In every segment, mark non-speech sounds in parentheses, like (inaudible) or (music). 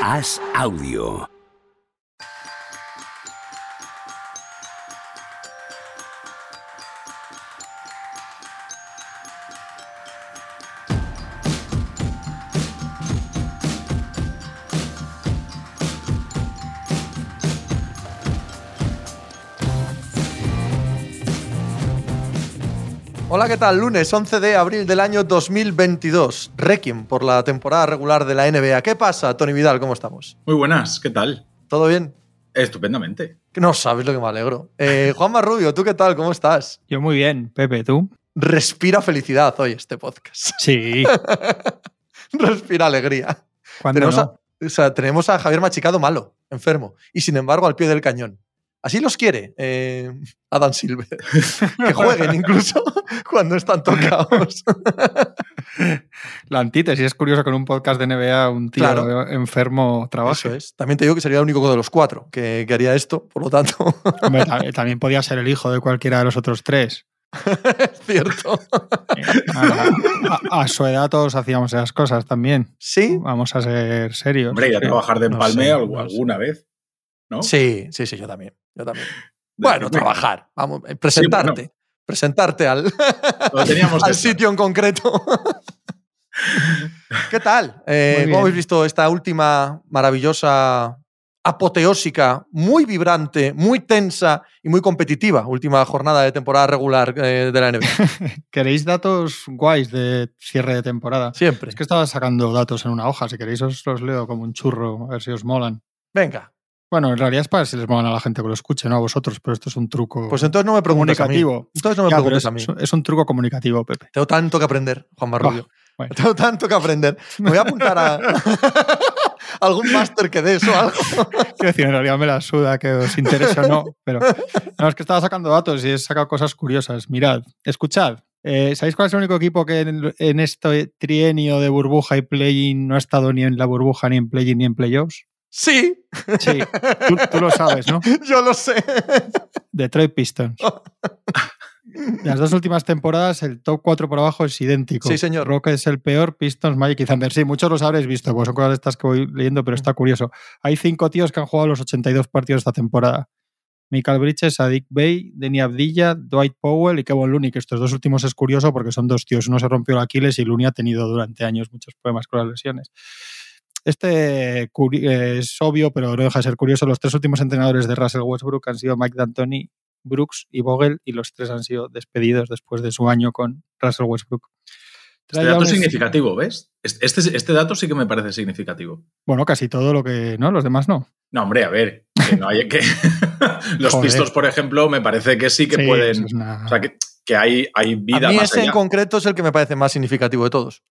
Haz audio. Hola, ¿qué tal? Lunes 11 de abril del año 2022. Requiem por la temporada regular de la NBA. ¿Qué pasa, Tony Vidal? ¿Cómo estamos? Muy buenas, ¿qué tal? ¿Todo bien? Estupendamente. No sabes lo que me alegro. Eh, Juan Marrubio, ¿tú qué tal? ¿Cómo estás? Yo muy bien, Pepe, ¿tú? Respira felicidad hoy este podcast. Sí. (laughs) Respira alegría. ¿Cuándo Tenemos, no? a, o sea, tenemos a Javier Machicado malo, enfermo, y sin embargo al pie del cañón. Así los quiere eh, Adam Silver. (laughs) que jueguen incluso (laughs) cuando están tocados. La antítesis es curioso que en un podcast de NBA un tío Claro. enfermo trabaje. Eso es. También te digo que sería el único de los cuatro que, que haría esto, por lo tanto, (laughs) Hombre, ta- también podía ser el hijo de cualquiera de los otros tres. es cierto. Eh, A, a- a su edad todos hacíamos esas cosas también. ¿Sí? Vamos a ser serios. Hombre, ir a Sí. trabajar de no empalme sé, algu- no sé. alguna vez, ¿no? Sí, sí, sí, yo también. Yo también. Bueno, trabajar. Vamos, eh, presentarte. Presentarte al, teníamos (laughs) al sitio en concreto. (laughs) ¿Qué tal? Eh, ¿Cómo habéis visto esta última maravillosa, apoteósica, muy vibrante, muy tensa y muy competitiva última jornada de temporada regular eh, de la NBA? (laughs) ¿Queréis datos guays de cierre de temporada? Siempre. Es que estaba sacando datos en una hoja. Si queréis os los leo como un churro, a ver si os molan. Venga, Bueno, en realidad es para si les molan a la gente que lo escuche, no a vosotros, pero esto es un truco pues entonces no me preguntes a mí. comunicativo. Entonces no me Ya, preguntes es, a mí. es un truco comunicativo, Pepe. Tengo tanto que aprender, Juan Marrubio. bueno. Tengo tanto que aprender. Me voy a apuntar a (laughs) algún máster que des o algo. Quiero decir, en realidad me la suda que os interese o no, pero no, es que estaba sacando datos y he sacado cosas curiosas. Mirad, escuchad. eh, ¿Sabéis cuál es el único equipo que en, en este trienio de burbuja y play-in no ha estado ni en la burbuja, ni en play-in, ni en playoffs? Sí, Sí, tú, tú lo sabes, ¿no? (laughs) yo lo sé. Detroit Pistons. (laughs) Las dos últimas temporadas, el top 4 por abajo es idéntico. Sí, señor. Rock es el peor, Pistons, Magic y Thunder. Sí, muchos los habréis visto, pues son cosas de estas que voy leyendo, pero está curioso. Hay cinco tíos que han jugado los 82 partidos esta temporada. Michael Bridges, Sadik Bey, Denny Abdilla, Dwight Powell y Kevin Looney, que estos dos últimos es curioso porque son dos tíos. Uno se rompió el Aquiles y Looney ha tenido durante años muchos problemas con las lesiones. Este eh, es obvio, pero no deja de ser curioso. Los tres últimos entrenadores de Russell Westbrook han sido Mike D'Antoni, Brooks y Vogel, y los tres han sido despedidos después de su año con Russell Westbrook. Este dato es significativo, ¿ves? Este, este, dato sí que me parece significativo. Bueno, casi todo lo que. No, los demás no. No, hombre, a ver, que no hay que. (laughs) Los Joder. pistos, por ejemplo, me parece que sí que Sí, pueden. eso es una- O sea, que, que hay, hay vida a mí más ese en concreto es el que me parece más significativo de todos.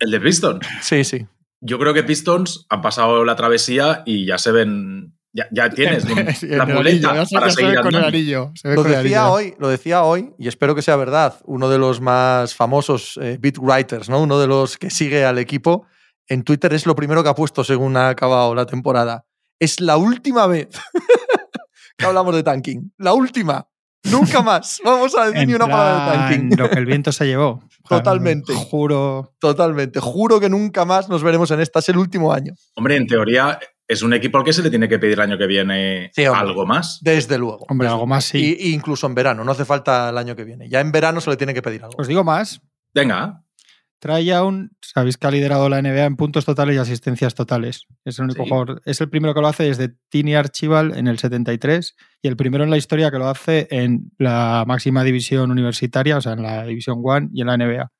El de Pistons. Sí, sí. Yo creo que Pistons han pasado la travesía y ya se ven. Ya, ya (laughs) tienes la muleta anillo, para se seguir con el anillo. se Lo con el decía anillo. hoy, lo decía hoy, y espero que sea verdad, uno de los más famosos eh, beat writers, ¿no? Uno de los que sigue al equipo. En Twitter es lo primero que ha puesto según ha acabado la temporada. Es la última vez (laughs) que hablamos de tanking. La última. Nunca más. Vamos a decir En ni una palabra de tanking. Lo que el viento se llevó. Totalmente. Juro. Totalmente. Juro que nunca más nos veremos en esta. Es el último año. Hombre, en teoría es un equipo al que se le tiene que pedir el año que viene Sí, hombre. algo más. Desde luego. Hombre, algo más sí. Y, y incluso en verano. No hace falta el año que viene. Ya en verano se le tiene que pedir algo. Os digo más. Venga, Trae aún, sabéis que ha liderado la NBA en puntos totales y asistencias totales. Es el único Sí. jugador, es el primero que lo hace desde Tini Archibald en el 73 y el primero en la historia que lo hace en la máxima división universitaria, o sea, en la División One y en la NBA.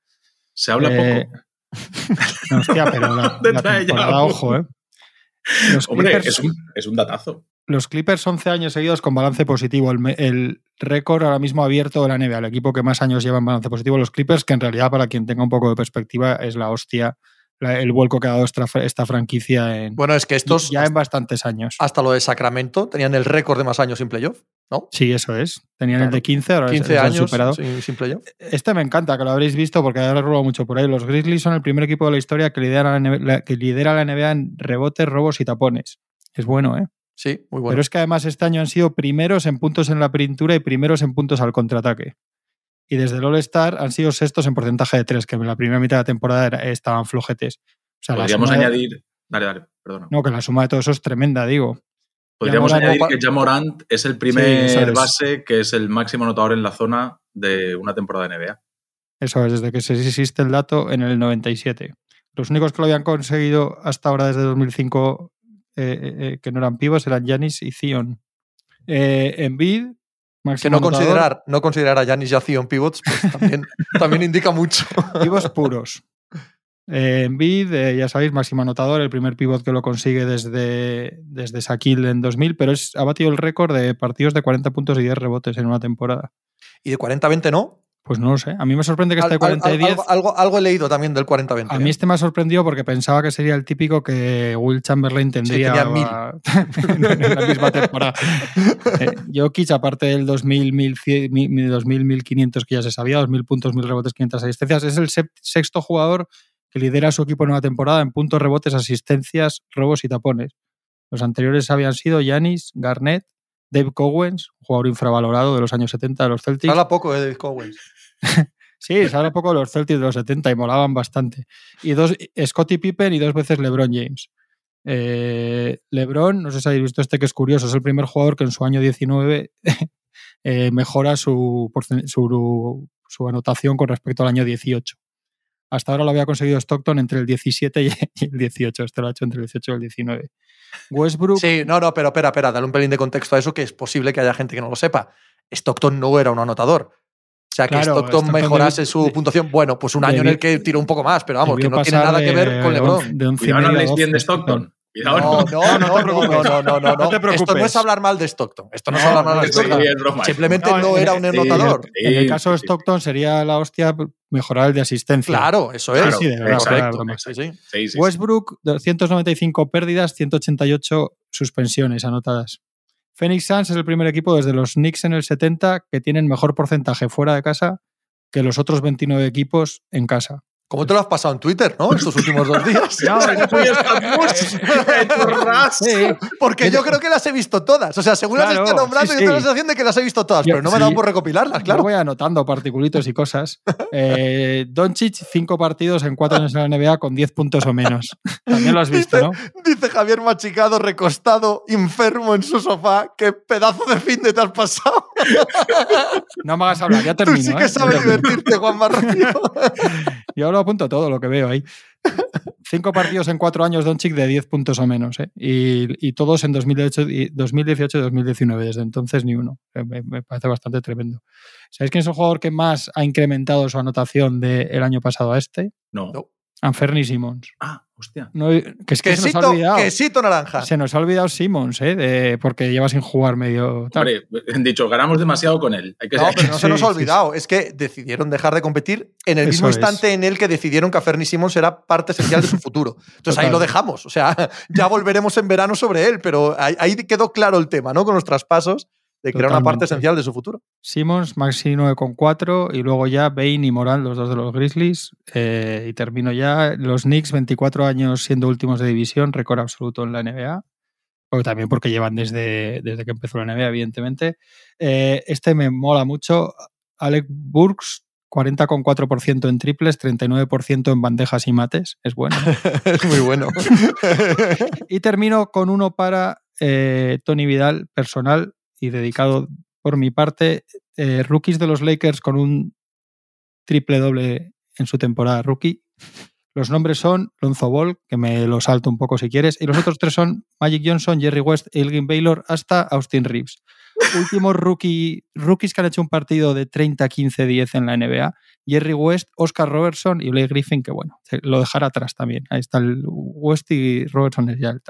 se habla Eh, poco. (laughs) No, hostia, pero la, (laughs) la temporada, ojo, ¿eh? Los Hombre, Clippers, es un, es un datazo. Los Clippers 11 años seguidos con balance positivo. El, récord ahora mismo abierto de la NBA, el equipo que más años lleva en balance positivo, los Clippers, que en realidad, para quien tenga un poco de perspectiva, es la hostia, la- el vuelco que ha dado esta, esta franquicia en, Bueno, es que estos, ya en bastantes años. hasta lo de Sacramento, tenían el récord de más años sin playoff, ¿no? Sí, eso es. Tenían el de 15, ahora 15 les han años superado. sin, sin playoff. Este me encanta, que lo habréis visto porque ha robado mucho por ahí. Los Grizzlies son el primer equipo de la historia que lidera la que lidera la NBA en rebotes, robos y tapones. Es bueno, ¿eh? Sí, muy bueno. Pero es que además este año han sido primeros en puntos en la pintura y primeros en puntos al contraataque. Y desde el All-Star han sido sextos en porcentaje de tres, que en la primera mitad de la temporada era- estaban flojetes. O sea, Podríamos suma de- añadir Dale, dale, perdona. No, que la suma de todo eso es tremenda, digo. Podríamos Morant- añadir que Jamorant es el primer base que es el máximo anotador en la zona de una temporada de NBA. Eso es, desde que se existe el dato en el 97. Los únicos que lo habían conseguido hasta ahora desde 2005 eh, eh, eh, que no eran pivos eran Giannis y Zion. Embiid, Que no considerar, no considerar a Giannis y a Zion pivots pues (laughs) también, también indica mucho. pivos puros. Eh, eh, ya sabéis, máximo anotador, el primer pivot que lo consigue desde, desde en 2000, pero es, ha batido el récord de partidos de 40 puntos y 10 rebotes en una temporada. Y de 40-20 no. Pues no lo sé. A mí me sorprende que Al- al- 40 y 10. algo, algo- algo he leído también del 40-20. A mí este me ha sorprendido porque pensaba que sería el típico que Will Chamberlain tendría tenía mil. (laughs) en la misma temporada. (laughs) Eh, Jokic, aparte del 2000, 1100, 1000, 2000, 1500 que ya se sabía, 2000 puntos, 1000 rebotes, 500 asistencias, es el sexto jugador que lidera a su equipo en una temporada en puntos, rebotes, asistencias, robos y tapones. Los anteriores habían sido Giannis, Garnett, Dave Cowens, un jugador infravalorado de los años 70 de los Celtics. habla poco eh, de David Cowens. (laughs) Sí, se habla poco de los Celtics de los 70 y molaban bastante. Y dos, Scottie Pippen y dos veces LeBron James. Eh, LeBron, no sé si habéis visto este que es curioso, es el primer jugador que en su año 19 (laughs) eh, mejora su, su, su anotación con respecto al año 18. Hasta ahora lo había conseguido Stockton entre el 17 y (laughs) y el 18. Este lo ha hecho entre el 18 y el 19. Westbrook, Sí, no, no, pero espera, espera, dale un pelín de contexto a eso, que es posible que haya gente que no lo sepa. Stockton no era un anotador. O sea, que Claro, Stockton, mejorase su de- puntuación. Bueno, pues un año en el que tiró un poco más, pero vamos, que no tiene nada que ver con LeBron. de once y habléis bien de 12 Stockton. (laughs) No, no, no, No, no no, no, Esto no es hablar mal de Stockton. Esto no es hablar mal de Stockton. sí. Simplemente No, era un sí, anotador. En el Sí, caso de sí, sí. Stockton sería la hostia mejorar el de asistencia. Claro, eso Sí, es. Claro, sí, de verdad, exacto. Sí, sí. Sí, sí, sí. Westbrook, 295 pérdidas, 188 suspensiones anotadas. Phoenix Suns es el primer equipo desde los Knicks en el 70 que tienen mejor porcentaje fuera de casa que los otros 29 equipos en casa. ¿Cómo te lo has pasado en Twitter, no? Estos últimos dos días. (laughs) (laughs) Sí, Porque yo creo que las he visto todas. O sea, según las estoy nombrando, sí, yo tengo la sí. sensación de que las he visto todas, Yo- pero no me sí. he dado por recopilarlas, Yo claro. voy anotando particulitos y cosas. (laughs) Eh, Doncic, cinco partidos en cuatro años en la NBA con 10 puntos o menos. También lo has visto, ¿no? Dice Javier Machicado, recostado, enfermo en su sofá. ¡Qué pedazo de fin de te has pasado! No me hagas hablar, ya Tú termino. sí ¿eh? que Ya sabes divertirte, Juan Marrocío. Yo lo apunto todo lo que veo ahí. (laughs) Cinco partidos en cuatro años Doncic de 10 puntos o menos. ¿eh? Y, y todos en 2018 y 2018 y 2019. Desde entonces ni uno. Eh, Me, me parece bastante tremendo. ¿Sabéis quién es el jugador que más ha incrementado su anotación del año pasado a este? No. No. Anferni Simmons. Ah, hostia. No, que es que se nos ha Quesito, olvidado. quesito naranja. Se nos ha olvidado Simmons, ¿eh? De- porque lleva sin jugar medio. tal. Hombre, han dicho, ganamos demasiado con él. Hay que No, pero no se nos ha (laughs) sí, olvidado. Es que decidieron dejar de competir en el Eso mismo es. instante en el que decidieron que Fernie Simmons era parte esencial de su futuro. Entonces ahí lo dejamos. O sea, (laughs) ya volveremos en verano sobre él, pero ahí, ahí quedó claro el tema, ¿no? Con los traspasos, de que era una parte esencial de su futuro. Simmons, Maxi 9,4 y luego ya Bain y Morán, los dos de los Grizzlies. Eh, y termino ya. Los Knicks, 24 años siendo últimos de división, récord absoluto en la NBA. O también porque llevan desde, desde que empezó la NBA, evidentemente. Eh, este me mola mucho. Alec Burks, 40,4% en triples, 39% en bandejas y mates. Es bueno. es (laughs) muy bueno. (laughs) Y termino con uno para eh, Tony Vidal, personal y dedicado por mi parte. eh, rookies de los Lakers con un triple doble en su temporada rookie. Los nombres son Lonzo Ball, que me lo salto un poco si quieres, y los otros tres son Magic Johnson, Jerry West, Elgin Baylor, hasta Austin Reeves. Últimos rookie, rookies que han hecho un partido de 30-15-10 en la NBA. Jerry West, Oscar Robertson y Blake Griffin, que bueno, lo dejará atrás también. Ahí está el West y Robertson es ya el.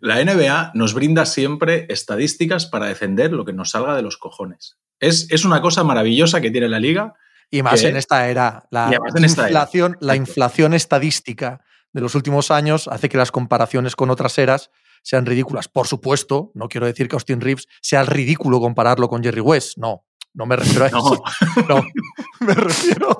La NBA nos brinda siempre estadísticas para defender lo que nos salga de los cojones. Es, es una cosa maravillosa que tiene la liga. Y más en esta era. La, en esta era. inflación, la Exacto. inflación estadística de los últimos años hace que las comparaciones con otras eras sean ridículas. Por supuesto, no quiero decir que Austin Reeves sea ridículo compararlo con Jerry West. No, no me refiero a (laughs) No, eso. (laughs) No, me refiero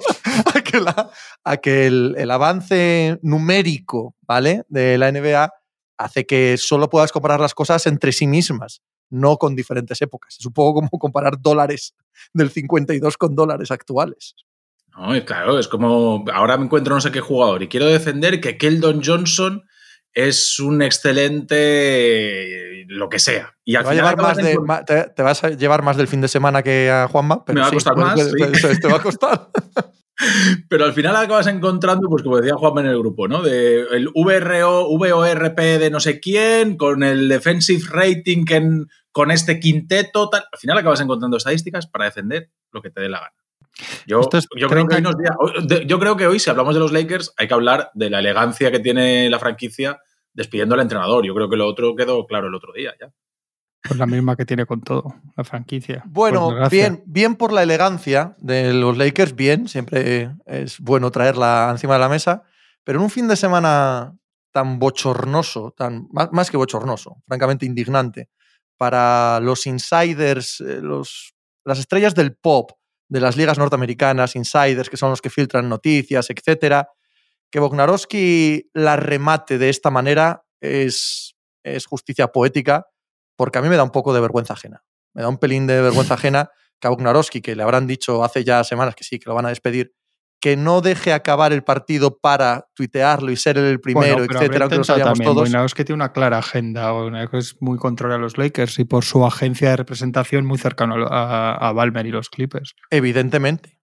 a que, la- a que el, el avance numérico ¿vale? de la NBA hace que solo puedas comparar las cosas entre sí mismas, no con diferentes épocas. Es un poco como comparar dólares del 52 con dólares actuales. No, claro, es como ahora me encuentro no sé qué jugador y quiero defender que Keldon Johnson es un excelente lo que sea. Y al Te, va a final de- ma- te, te vas a llevar más del fin de semana que a Juanma. Pero Me va a costar más, sí. te va a costar. (laughs) (laughs) Pero al final acabas encontrando, pues como decía Juanma en el grupo, ¿no? De el VRO, VORP de no sé quién, con el defensive rating que en- con este quinteto, tal. Al final acabas encontrando estadísticas para defender lo que te dé la gana. Yo, Esto es yo creo que hoy 30 nos día- hoy- de- yo creo que hoy, si hablamos de los Lakers, hay que hablar de la elegancia que tiene la franquicia despidiendo al entrenador. Yo creo que lo otro quedó claro el otro día ya. Pues la misma que tiene con todo, la franquicia. Bueno, desgracia. bien, bien por la elegancia de los Lakers, bien, siempre es bueno traerla encima de la mesa, pero en un fin de semana tan bochornoso, tan, más, más que bochornoso, francamente indignante, para los insiders, eh, los, las estrellas del pop de las ligas norteamericanas, insiders, que son los que filtran noticias, etcétera, que Bognarowski la remate de esta manera es, es justicia poética, porque a mí me da un poco de vergüenza ajena. Me da un pelín de vergüenza ajena que a Bognarowski, que le habrán dicho hace ya semanas que sí, que lo van a despedir, que no deje acabar el partido para tuitearlo y ser el primero, Bueno, etcétera, aunque lo sabíamos también. todos. Wojnarowski tiene una clara agenda, Wojnarowski es muy contrario a los Lakers y por su agencia de representación muy cercano a, a Balmer y los Clippers. Evidentemente.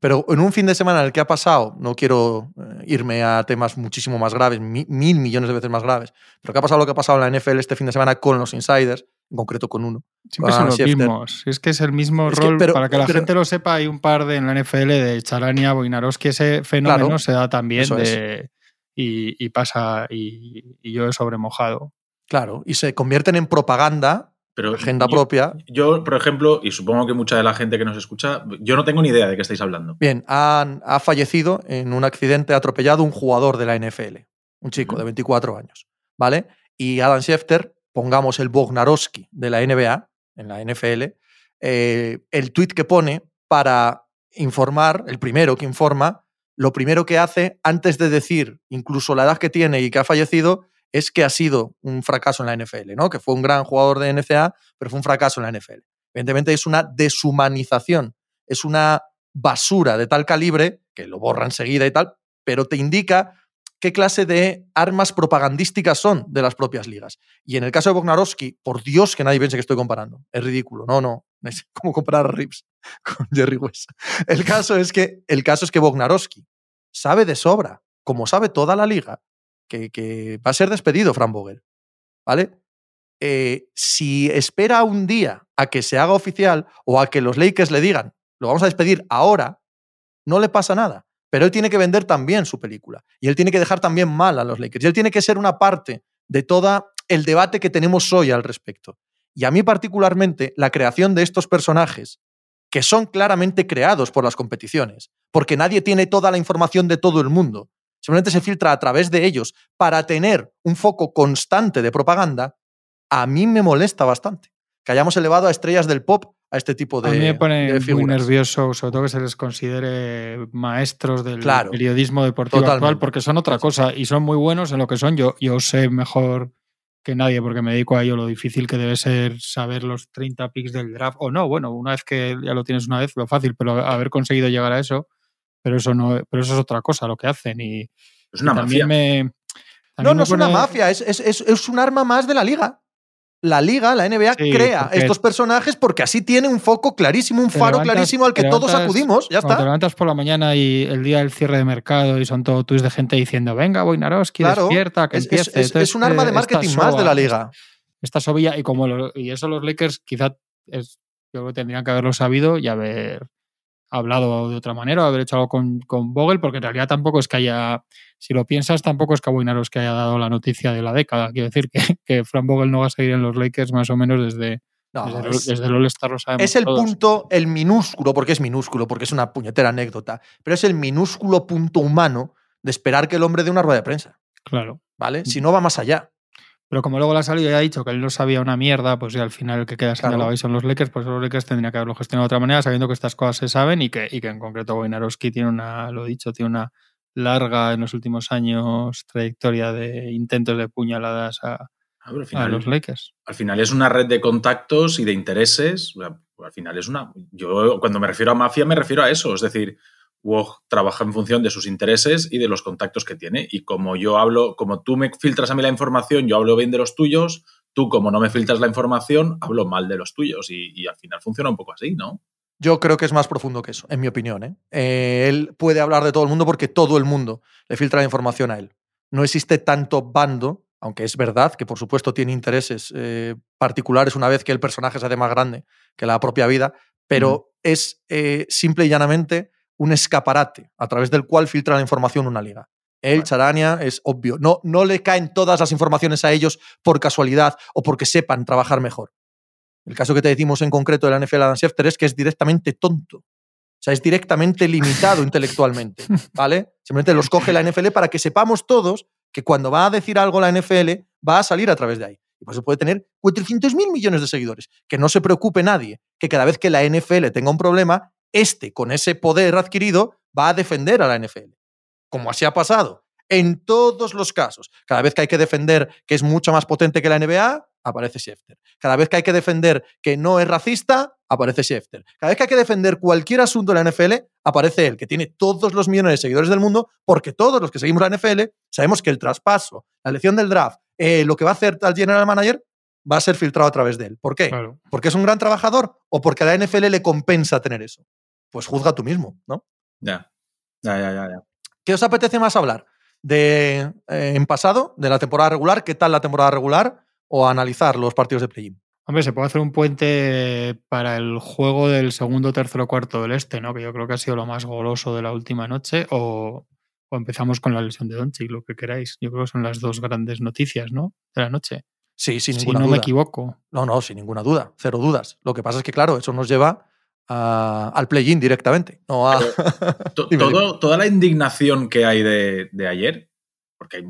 Pero en un fin de semana en el que ha pasado, no quiero eh, irme a temas muchísimo más graves, mi- mil millones de veces más graves, pero que ha pasado lo que ha pasado en la NFL este fin de semana con los insiders, en concreto con uno. Siempre son los Schefter. mismos. Es que es el mismo Es que, rol. pero- para que la pero- gente lo sepa, hay un par de en la NFL de Charania, Wojnarowski. Ese fenómeno Claro, se da también de, y, y pasa y, y yo he sobremojado. Claro, y se convierten en propaganda, Pero agenda yo- propia. Yo, por ejemplo, y supongo que mucha de la gente que nos escucha, yo no tengo ni idea de qué estáis hablando. Bien, han- ha fallecido en un accidente atropellado un jugador de la NFL, un chico de Ujú. 24 años, ¿vale? Y Adam Schefter, pongamos el Bognarowski de la NBA, en la NFL, eh, el tweet que pone para informar, el primero que informa, lo primero que hace antes de decir incluso la edad que tiene y que ha fallecido es que ha sido un fracaso en la NFL, ¿no? Que fue un gran jugador de NCA, pero fue un fracaso en la NFL. Evidentemente es una deshumanización, es una basura de tal calibre que lo borra enseguida y tal, pero te indica qué clase de armas propagandísticas son de las propias ligas. Y en el caso de Bognarowski, por Dios que nadie piense que estoy comparando. Es ridículo. No, no. (laughs) Es como comparar a Rips con Jerry West. El caso es que, el caso es que Bognarowski sabe de sobra, como sabe toda la liga, que, va a ser despedido Fran Vogel. ¿Vale? Eh, si espera un día a que se haga oficial o a que los Lakers le digan, lo vamos a despedir ahora, no le pasa nada. Pero él tiene que vender también su película. Y él tiene que dejar también mal a los Lakers. Y él tiene que ser una parte de todo el debate que tenemos hoy al respecto. Y a mí particularmente la creación de estos personajes, que son claramente creados por las competiciones, porque nadie tiene toda la información de todo el mundo, simplemente se filtra a través de ellos para tener un foco constante de propaganda, a mí me molesta bastante. Que hayamos elevado a estrellas del pop a este tipo de, a mí me pone de muy nervioso, sobre todo que se les considere maestros del Claro, periodismo deportivo actual, porque son otra cosa y son muy buenos en lo que son. Yo, yo sé mejor que nadie porque me dedico a ello lo difícil que debe ser saber los 30 picks del draft o no, bueno, una vez que ya lo tienes una vez, lo fácil, pero haber conseguido llegar a eso, pero eso no, pero eso es otra cosa lo que hacen y, Es una y también mafia. me No, también no me es una mafia, es, es, es, es un arma más de la liga. La liga, la NBA, Sí, crea estos personajes porque así tiene un foco clarísimo, un faro levantas- clarísimo al que todos acudimos. Ya Cuando te está. levantas por la mañana y el día del cierre de mercado y son todo tweets de gente diciendo, venga, Wojnarowski, Claro, despierta, que Es, es- empiece. es- es Entonces, un arma de eh, marketing más de la liga. Esta sobilla, y como lo- y eso los Lakers quizá es, yo creo que tendrían que haberlo sabido y haber hablado de otra manera, o haber hecho algo con, con Vogel, porque en realidad tampoco es que haya, si lo piensas, tampoco es que a Wojnarowski haya dado la noticia de la década. Quiero decir que, (laughs) que Frank Vogel no va a seguir en los Lakers más o menos desde, No, desde, es- desde el All-Star, lo sabemos Es el todos. punto, el minúsculo, porque es minúsculo, porque es una puñetera anécdota, pero es el minúsculo punto humano de esperar que el hombre dé una rueda de prensa, Claro. ¿vale? Si no va más allá. Pero como luego le ha salido y ha dicho que él no sabía una mierda, pues ya al final el que queda Claro. señalado ahí son los Lakers, pues los Lakers tendrían que haberlo gestionado de otra manera, sabiendo que estas cosas se saben y que, y que en concreto Wojnarowski tiene una, lo dicho, tiene una larga en los últimos años trayectoria de intentos de puñaladas a, Ah, a los Lakers. al final es una red de contactos y de intereses. o sea, Al final es una. Yo, cuando me refiero a mafia, me refiero a eso. Es decir, WOG trabaja en función de sus intereses y de los contactos que tiene. Y como yo hablo, como tú me filtras a mí la información, yo hablo bien de los tuyos, tú como no me filtras la información, hablo mal de los tuyos. Y, y al final funciona un poco así, ¿no? Yo creo que es más profundo que eso, en mi opinión. ¿eh? Eh, él puede hablar de todo el mundo porque todo el mundo le filtra la información a él. No existe tanto bando, aunque es verdad que por supuesto tiene intereses eh, particulares una vez que el personaje se hace más grande que la propia vida, pero es simple y llanamente un escaparate a través del cual filtra la información una liga. Él, Charania, es obvio. No, no le caen todas las informaciones a ellos por casualidad o porque sepan trabajar mejor. El caso que te decimos en concreto de la NFL Adam Schefter es que es directamente tonto. O sea, es directamente limitado (laughs) intelectualmente, ¿vale? Simplemente los coge la NFL para que sepamos todos que cuando va a decir algo la NFL va a salir a través de ahí. Y por eso puede tener 400 mil millones de seguidores. Que no se preocupe nadie, que cada vez que la NFL tenga un problema, este, con ese poder adquirido, va a defender a la NFL. Como así ha pasado. En todos los casos. Cada vez que hay que defender que es mucho más potente que la NBA, aparece Schefter. Cada vez que hay que defender que no es racista, aparece Schefter. Cada vez que hay que defender cualquier asunto de la NFL, aparece él, que tiene todos los millones de seguidores del mundo, porque todos los que seguimos la NFL sabemos que el traspaso, la elección del draft, eh, lo que va a hacer tal general manager, va a ser filtrado a través de él. ¿Por qué? ¿Porque es un gran trabajador o porque a la NFL le compensa tener eso? Pues juzga tú mismo, ¿no? Ya, ya, ya, ya. ¿Qué os apetece más hablar? De eh, en pasado, de la temporada regular, ¿qué tal la temporada regular? o analizar los partidos de play-in. Hombre, se puede hacer un puente para el juego del segundo, tercero, cuarto del este, ¿no? Que yo creo que ha sido lo más goloso de la última noche. O, empezamos con la lesión de Doncic, lo que queráis. Yo creo que son las dos grandes noticias, ¿no? De la noche. Sí, sin ninguna duda. Si no me equivoco. No, no, sin ninguna duda. Cero dudas. Lo que pasa es que, claro, eso nos lleva al play-in directamente. No a... (laughs) toda la indignación que hay de, de ayer, porque hay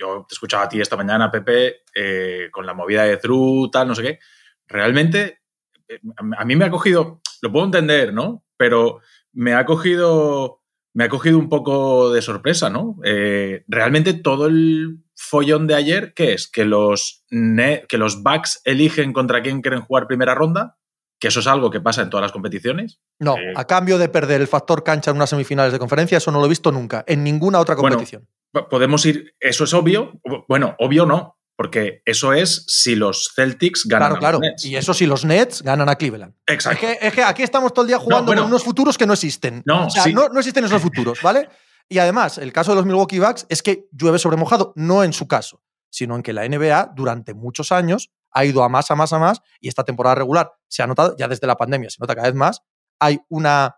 yo te escuchaba a ti esta mañana, Pepe, eh, con la movida de True, tal, no sé qué. Realmente, eh, a mí me ha cogido, lo puedo entender, ¿no? Pero me ha cogido, me ha cogido un poco de sorpresa, ¿no? Eh, realmente todo el follón de ayer, ¿qué es? Que los, que los Bucks eligen contra quién quieren jugar primera ronda, que eso es algo que pasa en todas las competiciones. No, a cambio de perder el factor cancha en unas semifinales de conferencia, eso no lo he visto nunca, en ninguna otra competición podemos ir, eso es obvio, bueno, obvio no, porque eso es si los Celtics ganan claro, a los Nets. Y eso si los Nets ganan a Cleveland. Exacto. Es que, aquí estamos todo el día jugando con unos futuros que no existen. No, o sea, no, no, existen esos futuros, ¿vale? Y además, el caso de los Milwaukee Bucks es que llueve sobre mojado, no en su caso, sino en que la NBA durante muchos años ha ido a más, a más, a más, y esta temporada regular se ha notado, ya desde la pandemia se nota cada vez más, hay una,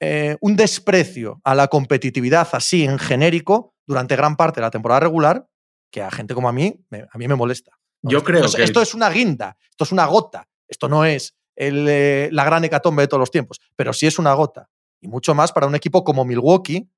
eh, un desprecio a la competitividad así en genérico durante gran parte de la temporada regular que a gente como a mí, a mí me molesta. Yo creo que... Esto es una guinda, esto es una gota, esto no es eh, la gran hecatombe de todos los tiempos, pero sí es una gota. Y mucho más para un equipo como Milwaukee,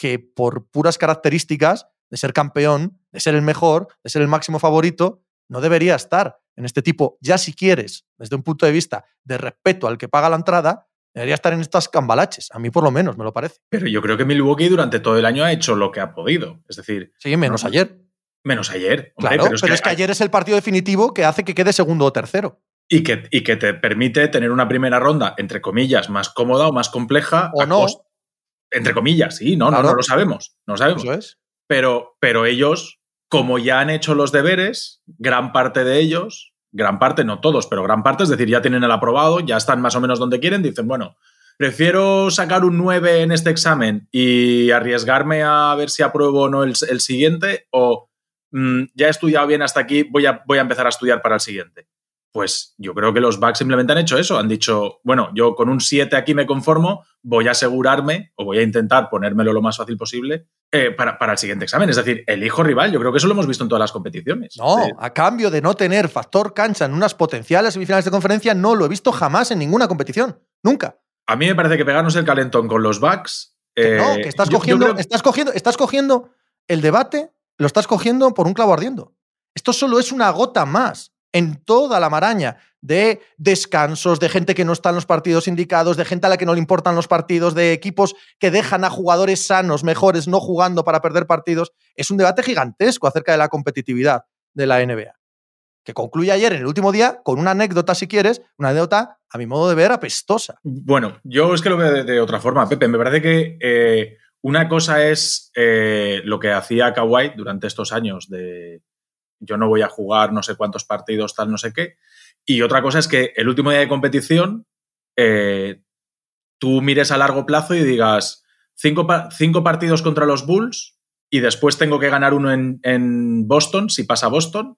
que por puras características de ser campeón, de ser el mejor, de ser el máximo favorito, no debería estar en este tipo, ya si quieres, desde un punto de vista de respeto al que paga la entrada, Debería estar en estas cambalaches, a mí por lo menos me lo parece. Pero yo creo que Milwaukee durante todo el año ha hecho lo que ha podido. Es decir. Sí, menos ayer. Menos ayer. claro, pero, es, que, ayer es el partido definitivo que hace que quede segundo o tercero. Y que, y que te permite tener una primera ronda, entre comillas, más cómoda o más compleja. O no. Entre comillas, sí, no, no, no lo sabemos. No lo sabemos. Eso es. Pero, pero ellos, como ya han hecho los deberes, gran parte de ellos gran parte, no todos, pero gran parte, es decir, ya tienen el aprobado, ya están más o menos donde quieren, dicen, bueno, prefiero sacar un 9 en este examen y arriesgarme a ver si apruebo o no el, siguiente, o mm, ya he estudiado bien hasta aquí, voy a, voy a empezar a estudiar para el siguiente. Pues yo creo que los Bucks simplemente han hecho eso, han dicho, bueno, yo con un 7 aquí me conformo, voy a asegurarme o voy a intentar ponérmelo lo más fácil posible eh, para, el siguiente examen. Es decir, el hijo rival, yo creo que eso lo hemos visto en todas las competiciones. No, a cambio de no tener factor cancha en unas potenciales semifinales de conferencia, no lo he visto jamás en ninguna competición. Nunca. A mí me parece que pegarnos el calentón con los Bucks. no, que estás, cogiendo, estás, cogiendo, estás cogiendo el debate, lo estás cogiendo por un clavo ardiendo. Esto solo es una gota más en toda la maraña de descansos, de gente que no está en los partidos indicados, de gente a la que no le importan los partidos, de equipos que dejan a jugadores sanos, mejores, no jugando para perder partidos. Es un debate gigantesco acerca de la competitividad de la NBA. que concluye ayer en el último día con una anécdota, si quieres, una anécdota, a mi modo de ver, apestosa. Bueno, yo es que lo veo de, otra forma, Pepe. Me parece que eh, una cosa es eh, lo que hacía Kawhi durante estos años de yo no voy a jugar no sé cuántos partidos, tal, no sé qué. Y otra cosa es que el último día de competición eh, tú mires a largo plazo y digas cinco, partidos contra los Bulls y después tengo que ganar uno en, Boston, si pasa Boston,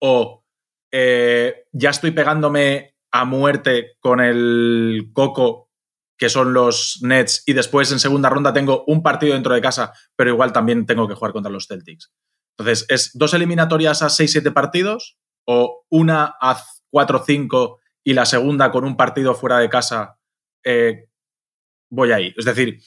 o eh, ya estoy pegándome a muerte con el Coco, que son los Nets, y después en segunda ronda tengo un partido dentro de casa, pero igual también tengo que jugar contra los Celtics. Entonces, ¿es dos eliminatorias a 6-7 partidos o una a 4-5 y la segunda con un partido fuera de casa? Eh, voy ahí. Es decir,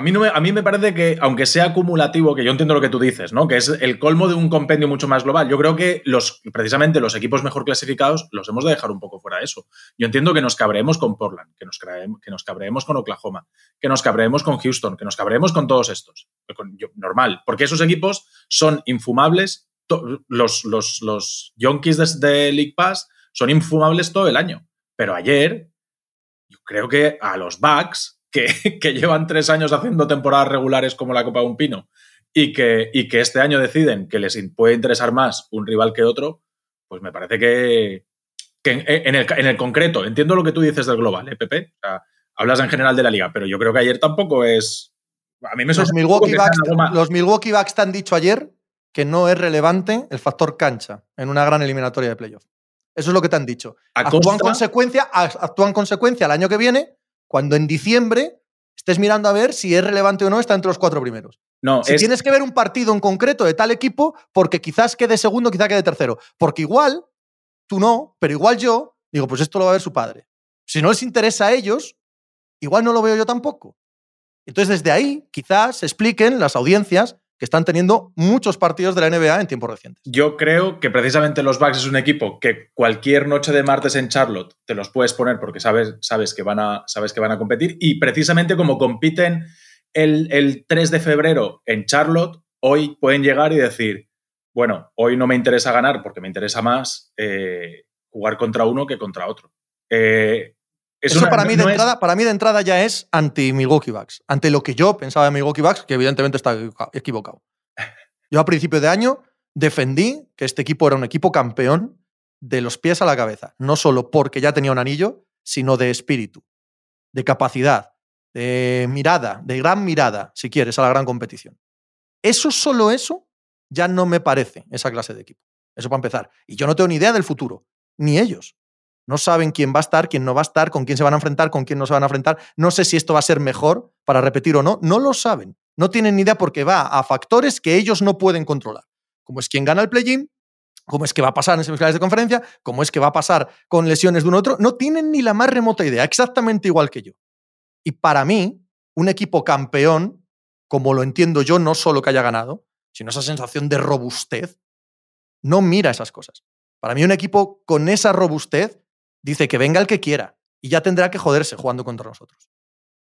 a mí, me, parece que, aunque sea acumulativo, que yo entiendo lo que tú dices, ¿no? Que es el colmo de un compendio mucho más global. Yo creo que los, precisamente los equipos mejor clasificados los hemos de dejar un poco fuera de eso. Yo entiendo que nos cabreemos con Portland, que nos, que nos cabreemos con Oklahoma, que nos cabreemos con Houston, que nos cabreemos con todos estos. normal, porque esos equipos son infumables. Los, los, los Yonkis de League Pass son infumables todo el año. Pero ayer, yo creo que a los Bucks que, llevan tres años haciendo temporadas regulares como la Copa de un Pino y que, y que este año deciden que les puede interesar más un rival que otro, pues me parece que, en, el, concreto, entiendo lo que tú dices del global, ¿eh, Pepe? hablas en general de la liga, pero yo creo que ayer tampoco es... A mí me los Milwaukee, Bucks, los Milwaukee Bucks te han dicho ayer que no es relevante el factor cancha en una gran eliminatoria de playoff. Eso es lo que te han dicho. Actúan, consecuencia, actúan consecuencia el año que viene cuando en diciembre estés mirando a ver si es relevante o no está entre los cuatro primeros. No, si tienes que ver un partido en concreto de tal equipo, porque quizás quede segundo, quizás quede tercero. Porque igual, tú no, pero igual yo, digo, pues esto lo va a ver su padre. Si no les interesa a ellos, igual no lo veo yo tampoco. Entonces, desde ahí, quizás expliquen las audiencias que están teniendo muchos partidos de la NBA en tiempos recientes. Yo creo que precisamente los Bucks es un equipo que cualquier noche de martes en Charlotte te los puedes poner porque sabes, sabes, que, van a, sabes que van a competir y precisamente como compiten el, 3 de febrero en Charlotte, hoy pueden llegar y decir, bueno, hoy no me interesa ganar porque me interesa más eh, jugar contra uno que contra otro. Eh, eso para, mí de entrada, para mí de entrada ya es anti-Milwaukee Bucks. Ante lo que yo pensaba de Milwaukee Bucks, que evidentemente está equivocado. Yo a principio de año defendí que este equipo era un equipo campeón de los pies a la cabeza. No solo porque ya tenía un anillo, sino de espíritu, de capacidad, de mirada, de gran mirada, si quieres, a la gran competición. Eso, solo eso, ya no me parece esa clase de equipo. Eso para empezar. Y yo no tengo ni idea del futuro, ni ellos. No saben quién va a estar, quién no va a estar, con quién se van a enfrentar, con quién no se van a enfrentar. No sé si esto va a ser mejor para repetir o no. No lo saben. No tienen ni idea porque va a factores que ellos no pueden controlar. Como es quién gana el play-in, cómo es que va a pasar en semifinales de conferencia, cómo es que va a pasar con lesiones de un otro. No tienen ni la más remota idea, exactamente igual que yo. Y para mí, un equipo campeón, como lo entiendo yo, no solo que haya ganado, sino esa sensación de robustez, no mira esas cosas. Para mí, un equipo con esa robustez dice que venga el que quiera y ya tendrá que joderse jugando contra nosotros.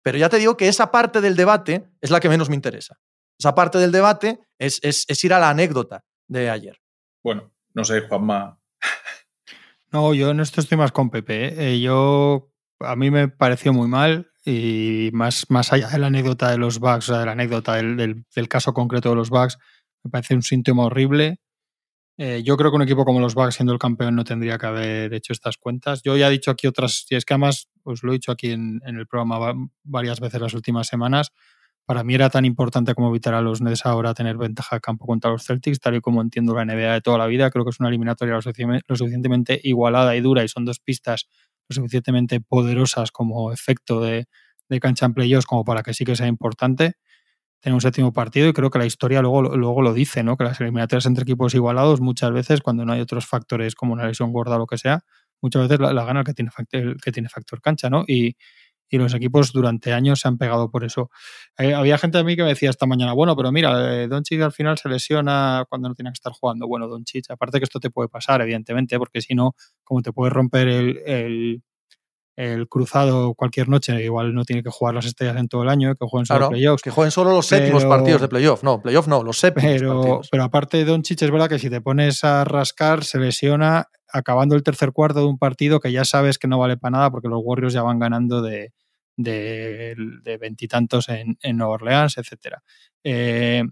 Pero ya te digo que esa parte del debate es la que menos me interesa. Esa parte del debate es, es, ir a la anécdota de ayer. Bueno, no sé, Juanma. (laughs) No, yo en esto estoy más con Pepe. ¿eh? Eh, yo, a mí me pareció muy mal y más, más allá de la anécdota de los bugs, o sea, de la anécdota del, del, caso concreto de los bugs, me parece un síntoma horrible. Eh, yo creo que un equipo como los Bucks, siendo el campeón, no tendría que haber hecho estas cuentas. Yo ya he dicho aquí otras, y es que además os lo he dicho aquí en, el programa varias veces las últimas semanas. Para mí era tan importante como evitar a los Nets ahora tener ventaja de campo contra los Celtics, tal y como entiendo la NBA de toda la vida. Creo que es una eliminatoria lo suficientemente igualada y dura y son dos pistas lo suficientemente poderosas como efecto de, de cancha en playoffs como para que sí que sea importante tener un séptimo partido y creo que la historia luego, luego lo dice, ¿no? Que las eliminatorias entre equipos igualados muchas veces, cuando no hay otros factores como una lesión gorda o lo que sea, muchas veces la, gana el que tiene, factor, que tiene factor cancha, ¿no? Y, y, los equipos durante años se han pegado por eso. Eh, había gente a mí que me decía esta mañana, bueno, pero mira, eh, Doncic al final se lesiona cuando no tiene que estar jugando. Bueno, Doncic, aparte que esto te puede pasar, evidentemente, porque si no, como te puede romper el el cruzado cualquier noche, igual no tiene que jugar las estrellas en todo el año, que jueguen solo Claro, playoffs. que jueguen solo los séptimos Pero- partidos de playoff. No, playoff no, los séptimos Pero, partidos. pero aparte de Doncic, es verdad que si te pones a rascar, se lesiona acabando el tercer cuarto de un partido que ya sabes que no vale para nada porque los Warriors ya van ganando de de de veintitantos en, en Nueva Orleans, etcétera. Eh,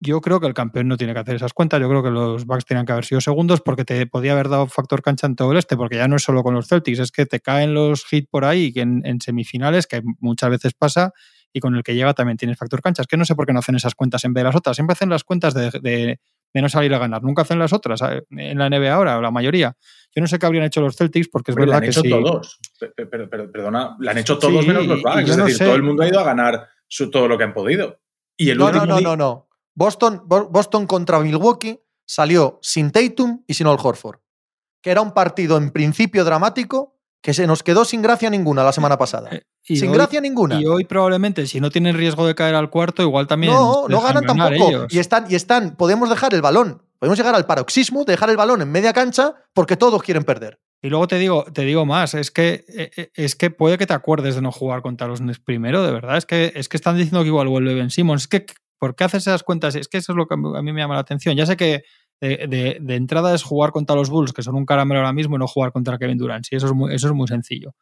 yo creo que el campeón no tiene que hacer esas cuentas. Yo creo que los Bucks tenían que haber sido segundos porque te podía haber dado factor cancha en todo el este, porque ya no es solo con los Celtics, es que te caen los hits por ahí que en, en semifinales, que muchas veces pasa, y con el que llega también tienes factor cancha. Es que no sé por qué no hacen esas cuentas en vez de las otras. Siempre hacen las cuentas de, de- de no salir a ganar. Nunca hacen las otras en la NBA ahora, o la mayoría. Yo no sé qué habrían hecho los Celtics porque es la verdad han que hecho sí. todos. Pe- pe- pero- pero- perdona, la han hecho todos Sí, menos los Bucks. Es no decir, sé. todo el mundo ha ido a ganar su, todo lo que han podido. Y el No, no, último no, di- no, no. Boston, Bo- Boston contra Milwaukee salió sin Tatum y sin Al Horford. Que era un partido en principio dramático que se nos quedó sin gracia ninguna la semana pasada. Eh, y sin hoy- gracia ninguna. Y hoy probablemente, si no tienen riesgo de caer al cuarto, igual también. No, no ganan tampoco. ellos. Y están, y están, podemos dejar el balón, podemos llegar al paroxismo de dejar el balón en media cancha porque todos quieren perder. Y luego te digo, te digo más, es que, eh, eh, es que puede que te acuerdes de no jugar contra los Nets primero, de verdad. Es que, es que están diciendo que igual vuelve Ben Simmons. Es que, ¿por qué haces esas cuentas? Es que eso es lo que a mí me llama la atención. Ya sé que de, de- de entrada es jugar contra los Bulls, que son un caramelo ahora mismo, y no jugar contra Kevin Durant. Sí, eso es muy, eso es muy sencillo.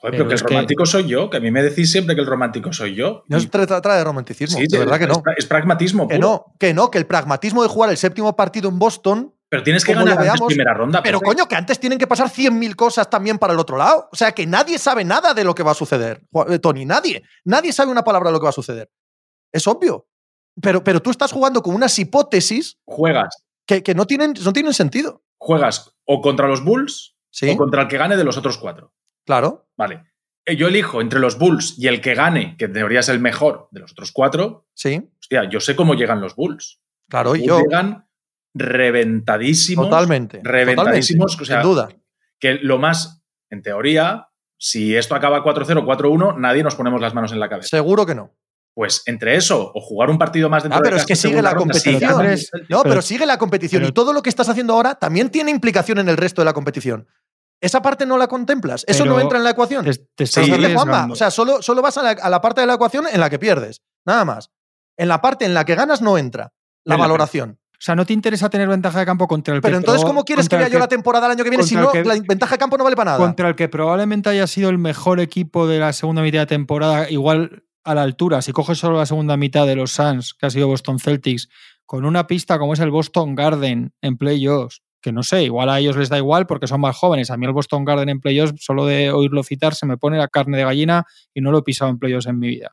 Joder, pero pero que el que- romántico soy yo, que a mí me decís siempre que el romántico soy yo. No se trata de romanticismo, sí, de verdad que no. es pragmatismo Que no, que no, que el pragmatismo de jugar el séptimo partido en Boston Pero tienes que ganar lo antes veamos, primera ronda. Pero coño, que antes tienen que pasar 100.000 cosas también para el otro lado. O sea, que nadie sabe nada de lo que va a suceder, eh, Tony. Nadie. Nadie sabe una palabra de lo que va a suceder. Es obvio. Pero, pero tú estás jugando con unas hipótesis Juegas, que, que no, tienen, no tienen sentido. juegas o contra los Bulls Sí, o contra el que gane de los otros cuatro. claro. Vale. Eh, Yo elijo entre los Bulls y el que gane, que en teoría es el mejor de los otros cuatro. Sí, Hostia, yo sé cómo llegan los Bulls. claro. Los Y yo, llegan reventadísimos. totalmente. reventadísimos, totalmente, o sea, sin duda. Que lo más, en teoría, si esto acaba 4-0, 4-1, nadie nos ponemos las manos en la cabeza. Seguro que no. Pues entre eso o jugar un partido más dentro Ah, pero de es que sigue la ronda, competición. Andrés. No, pero, Pero- sigue la competición. pero- y todo lo que estás haciendo ahora también tiene implicación en el resto de la competición. Esa parte no la contemplas. Eso no entra en la ecuación. Te, te estás Sí, Juanma, o sea, solo, solo vas a la, a la parte de la ecuación en la que pierdes. Nada más. En la parte en la que ganas no entra la En la- valoración. O sea, no te interesa tener ventaja de campo contra el Pero que entonces, ¿cómo quieres que contra vea yo la temporada el año que viene si no, que- la ventaja de campo no vale para nada? contra el que probablemente haya sido el mejor equipo de la segunda mitad de temporada, igual a la altura, si coges solo la segunda mitad de los Suns, que ha sido Boston Celtics, con una pista como es el Boston Garden en playoffs, que no sé, igual a ellos les da igual porque son más jóvenes. A mí el Boston Garden en playoffs, solo de oírlo citar, se me pone la carne de gallina y no lo he pisado en playoffs en mi vida.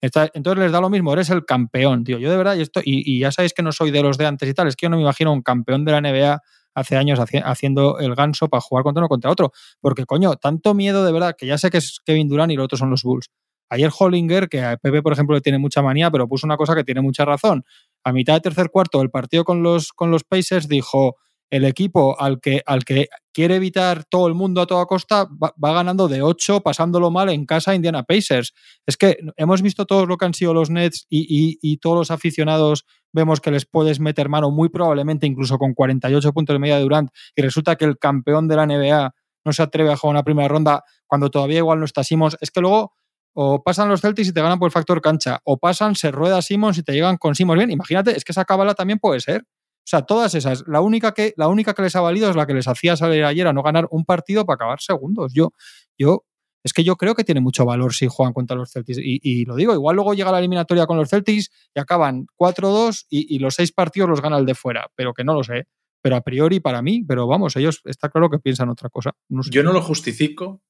Entonces les da lo mismo, eres el campeón, tío. Yo de verdad, y, esto, y, ya sabéis que no soy de los de antes y tal, es que yo no me imagino un campeón de la NBA hace años haci- haciendo el ganso para jugar contra uno contra otro. Porque, coño, tanto miedo de verdad, que ya sé que es Kevin Durant y los otros son los Bulls. Ayer Hollinger, que a Pepe, por ejemplo, le tiene mucha manía, pero puso una cosa que tiene mucha razón. A mitad de tercer cuarto del partido con los, con los Pacers dijo, el equipo al que, al que quiere evitar todo el mundo a toda costa va, ganando de 8, pasándolo mal en casa Indiana Pacers. Es que hemos visto todos lo que han sido los Nets y, y- todos los aficionados vemos que les puedes meter mano muy probablemente incluso con 48 puntos de media de Durant y resulta que el campeón de la NBA no se atreve a jugar una primera ronda cuando todavía igual no está Simmons. Es que luego o pasan los Celtics y te ganan por el factor cancha, o pasan, se rueda Simmons y te llegan con Simmons bien. Imagínate, es que esa cábala también puede ser. O sea, todas esas. La única que, la única que les ha valido es la que les hacía salir ayer a no ganar un partido para acabar segundos. Yo, yo, es que yo creo que tiene mucho valor si juegan contra los Celtics. Y, lo digo, igual luego llega la eliminatoria con los Celtics y acaban 4-2 y, y los seis partidos los gana el de fuera, pero que no lo sé. Pero a priori para mí, pero vamos, ellos está claro que piensan otra cosa. Yo no lo justifico,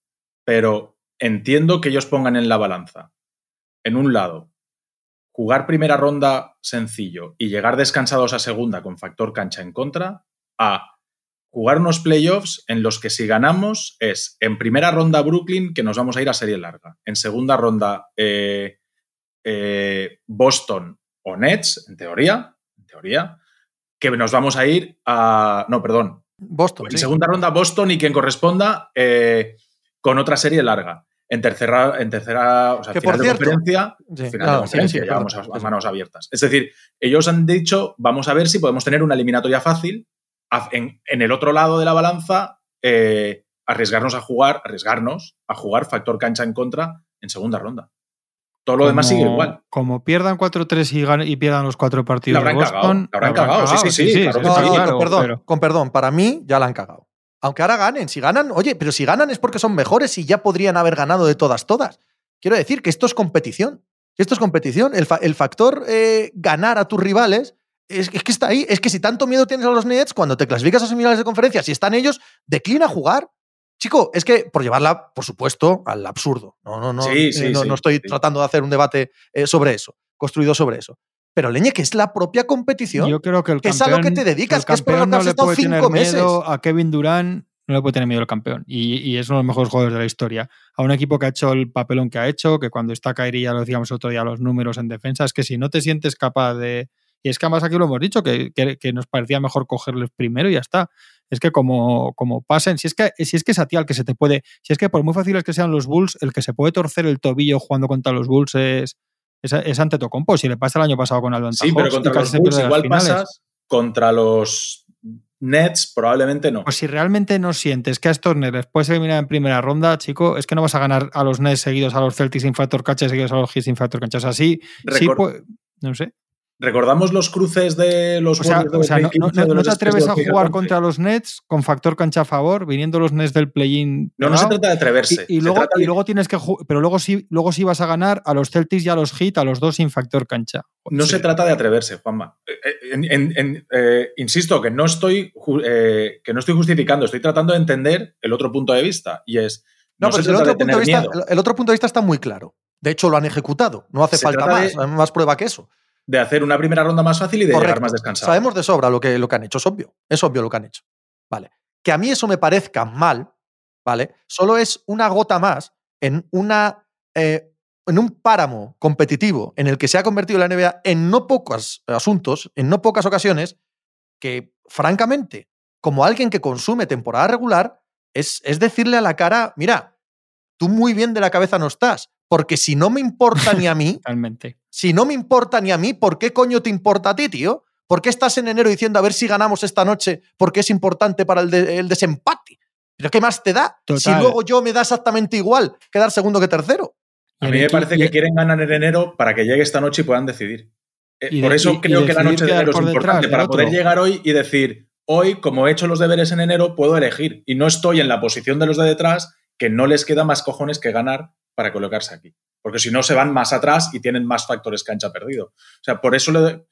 pero entiendo que ellos pongan en la balanza, en un lado, jugar primera ronda sencillo y llegar descansados a segunda con factor cancha en contra, a jugar unos playoffs en los que si ganamos es en primera ronda Brooklyn, que nos vamos a ir a serie larga, en segunda ronda eh, eh, Boston o Nets, en teoría, en teoría, que nos vamos a ir a... No, perdón, Boston. en sí. segunda ronda Boston y quien corresponda eh, con otra serie larga. En tercera, en tercera o sea, Que, final por de cierto- conferencia, Sí, final no, de conferencia, sí, ya vamos a, a manos abiertas. Es decir, ellos han dicho, vamos a ver si podemos tener una eliminatoria fácil. En, en el otro lado de la balanza, eh, arriesgarnos a jugar, arriesgarnos a jugar factor cancha en contra en segunda ronda. Todo lo demás sigue igual. Como pierdan 4-3 y, y, pierdan los cuatro partidos la habrán de Boston, cagado, la habrán cagado. Sí, sí, sí. sí, claro no, sí. no, claro, con perdón, pero- con perdón, para mí ya la han cagado. Aunque ahora ganen, si ganan, oye, pero si ganan es porque son mejores y ya podrían haber ganado de todas, todas. Quiero decir que esto es competición. Esto es competición. El, fa- el factor eh, ganar a tus rivales es, es que está ahí. Es que si tanto miedo tienes a los Nets, cuando te clasificas a semifinales de conferencia, si están ellos, declina jugar. Chico, es que por llevarla, por supuesto, al absurdo. No, no, no. Sí, eh, sí, no, sí, no estoy tratando de hacer un debate eh, sobre eso, construido sobre eso. Pero leñe, que es la propia competición. Yo creo que el Que es a lo que campeón- te dedicas, que es por lo campeón que has estado cinco meses. miedo a Kevin Durant, no le puede tener miedo el campeón. Y, y es uno de los mejores jugadores de la historia. A un equipo que ha hecho el papelón que ha hecho, que cuando está Kyrie, ya lo decíamos otro día, los números en defensa, es que si no te sientes capaz de... Y es que además aquí lo hemos dicho, que, que- que nos parecía mejor cogerles primero y ya está. Es que como, como pasen, si es que, si es que es a ti al que se te puede, si es que por muy fáciles que sean los Bulls, el que se puede torcer el tobillo jugando contra los Bulls es, es, es ante Tocompo. Si le pasa el año pasado con Aldo Sí, pero contra los Bulls igual pasas, contra los Nets probablemente no. Pues si realmente no sientes que a estos Nets les puedes eliminar en primera ronda, chico, es que no vas a ganar a los Nets seguidos a los Celtics sin factor cancha, seguidos a los Heat sin factor cancha. O sea, sí, sí, pues, no sé. ¿Recordamos los cruces de los O sea, de o sea, no, 2015 no- de no los te atreves a jugar 2011? contra los Nets con factor cancha a favor, viniendo los Nets del play-in. No, no se trata de atreverse. Y, luego, trata y de- luego tienes que pero luego sí, luego sí vas a ganar a los Celtics y a los Heat, a los dos sin factor cancha. No se trata de atreverse, Juanma. Eh, eh, en- en- en- eh, insisto que no, estoy, eh, que no estoy justificando, estoy tratando de entender el otro punto de vista. Y es. No, No, pero el otro, punto de vista, el- el otro punto de vista está muy claro. De hecho, lo han ejecutado. No hace Se falta más, de- más prueba que eso. De hacer una primera ronda más fácil y de Correcto. llegar más descansado. Sabemos de sobra lo que, lo que han hecho, es obvio. Es obvio lo que han hecho. Vale. Que a mí eso me parezca mal, ¿vale? Solo es una gota más en una. eh, en un páramo competitivo en el que se ha convertido la NBA en no pocos asuntos, en no pocas ocasiones, que, francamente, como alguien que consume temporada regular, es, es decirle a la cara, mira, tú muy bien de la cabeza no estás, porque si no me importa ni a mí, (laughs) Realmente. Si no me importa ni a mí, ¿por qué coño te importa a ti, tío? ¿Por qué estás en enero diciendo a ver si ganamos esta noche porque es importante para el, de- el desempate? ¿Pero qué más te da? Si luego yo me da exactamente igual quedar segundo que tercero. A mí me parece que quieren ganar en enero para que llegue esta noche y puedan decidir. Eh, Y por de- eso y- y creo que la noche de enero es importante, para otro. poder llegar hoy y decir, hoy, como he hecho los deberes en enero, puedo elegir. Y no estoy en la posición de los de detrás, que no les queda más cojones que ganar para colocarse aquí. Porque si no, se van más atrás y tienen más factores cancha perdido. O sea, por eso le-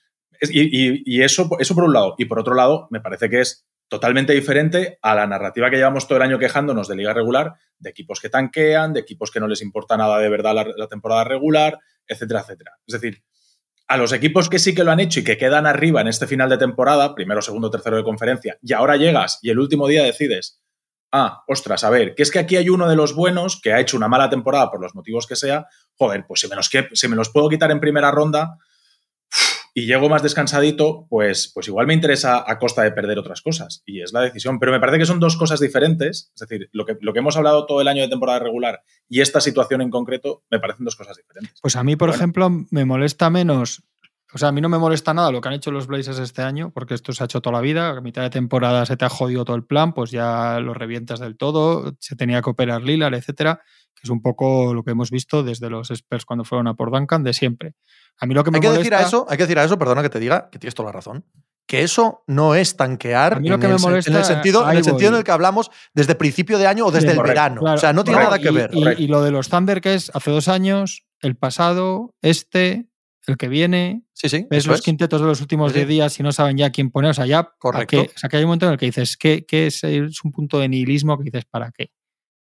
y- y eso, eso por un lado. Y por otro lado, me parece que es totalmente diferente a la narrativa que llevamos todo el año quejándonos de liga regular, de equipos que tanquean, de equipos que no les importa nada de verdad la, la temporada regular, etcétera, etcétera. Es decir, a los equipos que sí que lo han hecho y que quedan arriba en este final de temporada, primero, segundo, tercero de conferencia, y ahora llegas y el último día decides, ah, ostras, a ver, que es que aquí hay uno de los buenos que ha hecho una mala temporada por los motivos que sea, joder, pues si me los, si me los puedo quitar en primera ronda y llego más descansadito, pues, pues igual me interesa a costa de perder otras cosas. Y es la decisión. Pero me parece que son dos cosas diferentes. Es decir, lo que, lo que hemos hablado todo el año de temporada regular y esta situación en concreto me parecen dos cosas diferentes. Pues a mí, por Bueno. ejemplo, me molesta menos. O sea, a mí no me molesta nada lo que han hecho los Blazers este año, porque esto se ha hecho toda la vida. A mitad de temporada se te ha jodido todo el plan, pues ya lo revientas del todo. Se tenía que operar Lillard, etcétera, que es un poco lo que hemos visto desde los Spurs cuando fueron a por Duncan de siempre. A mí lo que me Hay que, molesta. decir a eso, hay que decir a eso, perdona que te diga, que tienes toda la razón, que eso no es tanquear A mí lo en, que el, sentido, en el sentido en el que hablamos desde principio de año o desde el Correcto, verano. Claro, o sea, no tiene correcto. nada que y- ver. Y lo de los Thunder, que es hace dos años, el pasado, este, el que viene, sí, sí. ves los es. quintetos de los últimos Sí, sí. 10 días y no saben ya quién poner. O sea, ya. ¿a Correcto. qué? O sea, que hay un momento en el que dices, ¿qué, qué es, es un punto de nihilismo que dices, ¿para qué?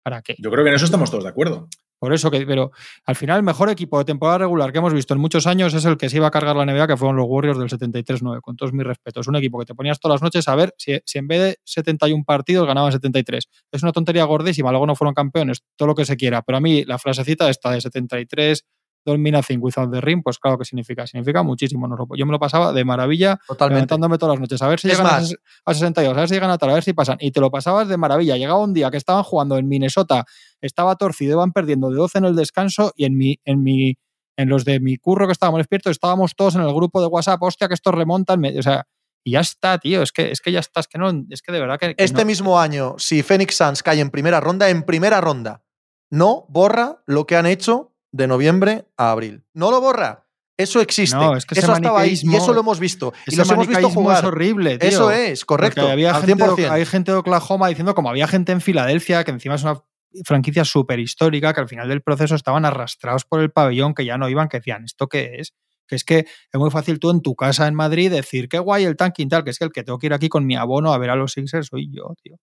¿Para qué? Yo creo que en eso estamos todos de acuerdo. Por eso que, pero al final el mejor equipo de temporada regular que hemos visto en muchos años es el que se iba a cargar la NBA, que fueron los Warriors del 73-9, con todos mis respetos. Un equipo que te ponías todas las noches a ver si, si en vez de 71 partidos ganaban 73. Es una tontería gordísima, luego no fueron campeones, todo lo que se quiera. Pero a mí la frasecita esta de 73, Domina Think without the ring, pues claro que significa, significa muchísimo. Yo me lo pasaba de maravilla Totalmente. levantándome todas las noches, a ver si Es llegan a más- a 62, a ver si llegan a tal, a ver si pasan. Y te lo pasabas de maravilla. Llegaba un día que estaban jugando en Minnesota, estaba torcido, iban perdiendo de 12 en el descanso y en mi, en mi, en los de mi curro que estábamos despiertos, estábamos todos en el grupo de WhatsApp, hostia, que estos remontan. me- o sea, Y ya está, tío. Es que, es que ya está. Es que no, es que de verdad que. que Este no. mismo año, si Phoenix Suns cae en primera ronda, en primera ronda, no borra lo que han hecho de noviembre a abril. No lo borra. Eso existe. No, es que eso estaba ahí y eso lo hemos visto. Y los hemos visto jugar. es horrible, tío. Eso es, correcto. Había al gente, de, 100%. hay gente de Oklahoma diciendo, como había gente en Filadelfia, que encima es una franquicia súper histórica, que al final del proceso estaban arrastrados por el pabellón, que ya no iban, que decían, ¿esto qué es? Que es que es muy fácil tú en tu casa en Madrid decir, qué guay el tanking tal, que es que el que tengo que ir aquí con mi abono a ver a los Sixers soy yo, tío.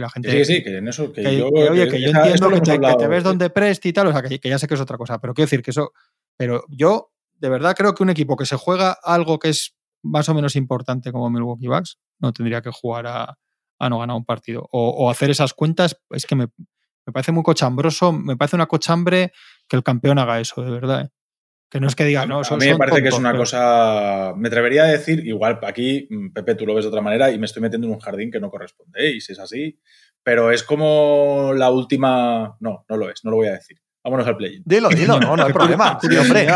La gente... Sí, sí, que en eso. Que, que, yo, que, oye, que yo esa- entiendo que te, que hablado. te ves donde preste y tal, o sea, que, que ya sé que es otra cosa, pero quiero decir que eso. Pero yo, de verdad, creo que un equipo que se juega algo que es más o menos importante como Milwaukee Bucks no tendría que jugar a, a no ganar un partido. O, o hacer esas cuentas, es que me, me parece muy cochambroso, me parece una cochambre que el campeón haga eso, de verdad. ¿eh? Que no es que diga, no, a mí me parece que es una pero- cosa. Me atrevería a decir, igual aquí, mm, Pepe, tú lo ves de otra manera y me estoy metiendo en un jardín que no corresponde. ¿eh? Y si es así, pero es como la última. No, no lo es, no lo voy a decir. Vámonos al play. Dilo, dilo, no, no hay Qué (laughs) problema. Sí, hombre,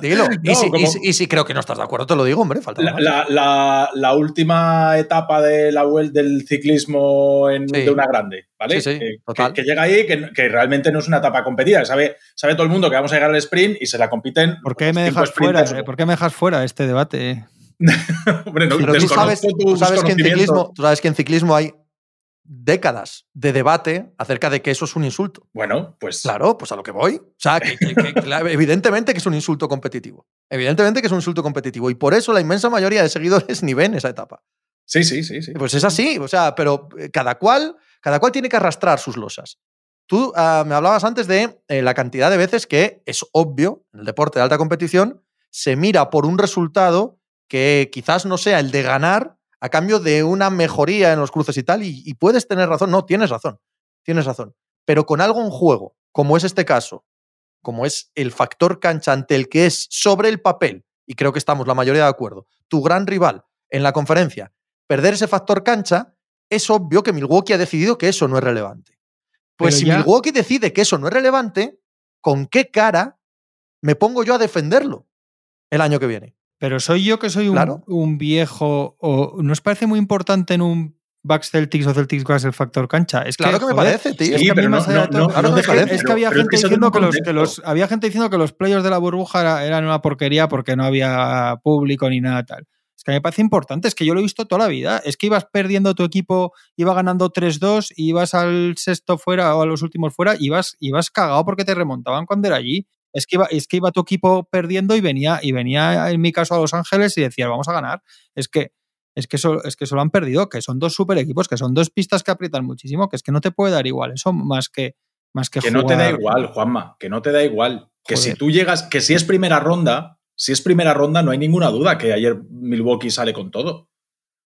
dilo. y, si, y si- y si creo que no estás de acuerdo, te lo digo, hombre, falta La, más. la- la- la última etapa de la vuel- del ciclismo en, Sí. de una grande, ¿vale? Sí, sí, que, total. que- que llega ahí, que, que realmente no es una etapa competida. Sabe, sabe todo el mundo que vamos a llegar al sprint y se la compiten. ¿Por qué los me dejas fuera? eh? ¿Por qué me dejas fuera este debate? eh? (laughs) Hombre, no, Pero tú sabes, tú tus sabes que en conocimientos. ciclismo, tú sabes que en ciclismo hay décadas de debate acerca de que eso es un insulto. Bueno, pues. Claro, pues a lo que voy. O sea, que, que- que- claro, evidentemente que es un insulto competitivo. Evidentemente que es un insulto competitivo. Y por eso la inmensa mayoría de seguidores (laughs) ni ven esa etapa. Sí, sí, sí. sí. Pues es así, o sea, pero eh, cada cual, cada cual tiene que arrastrar sus losas. Tú ah, me hablabas antes de eh, la cantidad de veces que es obvio, en el deporte de alta competición, se mira por un resultado que quizás no sea el de ganar a cambio de una mejoría en los cruces y tal, y, y puedes tener razón, no, tienes razón, tienes razón, pero con algo en juego, como es este caso, como es el factor cancha ante el que es sobre el papel, y creo que estamos la mayoría de acuerdo, tu gran rival en la conferencia, perder ese factor cancha, es obvio que Milwaukee ha decidido que eso no es relevante. Pues Pero si ya- Milwaukee decide que eso no es relevante, ¿con qué cara me pongo yo a defenderlo el año que viene? Pero soy yo que soy un, Claro. un viejo. O, ¿No os parece muy importante en un Bucks Celtics o Celtics Bucks el factor cancha? Es Claro que me joder, parece, tío. es Sí, que a mí pero no- más allá de no- todo- no- Claro no, que es me que- parece, es que pero- había pero es gente diciendo que los, que los había gente diciendo que los playoffs de la burbuja era- eran una porquería porque no había público ni nada tal. Es que me parece importante, es que yo lo he visto toda la vida. Es que ibas perdiendo tu equipo, iba ganando 3-2, y ibas al sexto fuera o a los últimos fuera, y ibas, ibas cagado porque te remontaban cuando era allí. Es que, iba, es que iba tu equipo perdiendo y venía, y venía, en mi caso, a Los Ángeles y decía, vamos a ganar. Es que, es que, eso, es que eso lo han perdido, que son dos super equipos, que son dos pistas que aprietan muchísimo, que es que no te puede dar igual eso más que, más que, Que no te da igual, Juanma, que no te da igual. Que Joder. si tú llegas, que si es primera ronda, si es primera ronda, no hay ninguna duda que ayer Milwaukee sale con todo.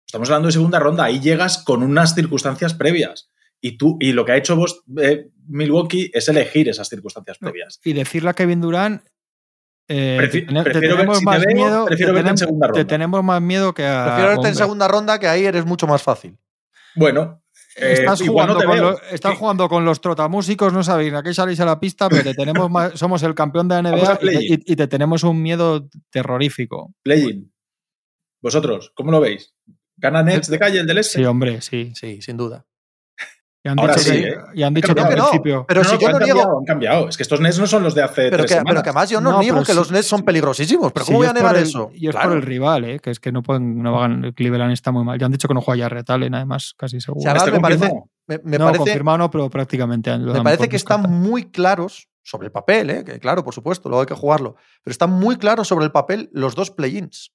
Estamos hablando de segunda ronda, ahí llegas con unas circunstancias previas. Y tú, y lo que ha hecho vos, eh, Milwaukee, es elegir esas circunstancias previas. y decirle a Kevin Durant eh, te, te tenemos si te más veo, miedo prefiero te verte en segunda te ronda. tenemos más miedo que a Prefiero verte en segunda ronda, que ahí eres mucho más fácil. Bueno, eh, Estás, no jugando te con los, estás Sí. jugando con los trotamúsicos, no sabéis a qué salís a la pista, pero te tenemos más- (laughs) somos el campeón de NBA y te, play-in. y- y te tenemos un miedo terrorífico. Play-in. Vosotros, ¿cómo lo veis? ¿Gana Nets de calle el del este? Sí, hombre, sí. Sí, sin duda. Y han Ahora dicho, sí, que, ¿eh? y han dicho que al no, principio. pero si yo han no cambiado, niego, Han cambiado. Es que estos Nets no son los de hace pero tres que, pero semanas. que además yo no, No, niego pero que sí- los Nets son peligrosísimos. ¿Pero Sí, cómo voy a negar el- eso? Y es Claro. por el rival, ¿eh? que es que no pueden, no van, el Cleveland está muy mal. Ya han dicho que no juega ya Retalen, además, casi seguro. O sea, ¿Está me parece, confirmado? me, me no, parece, confirmado no, pero prácticamente lo me parece que están muy claros sobre el papel, ¿eh? que claro, por supuesto, luego hay que jugarlo, pero están muy claros sobre el papel los dos play-ins.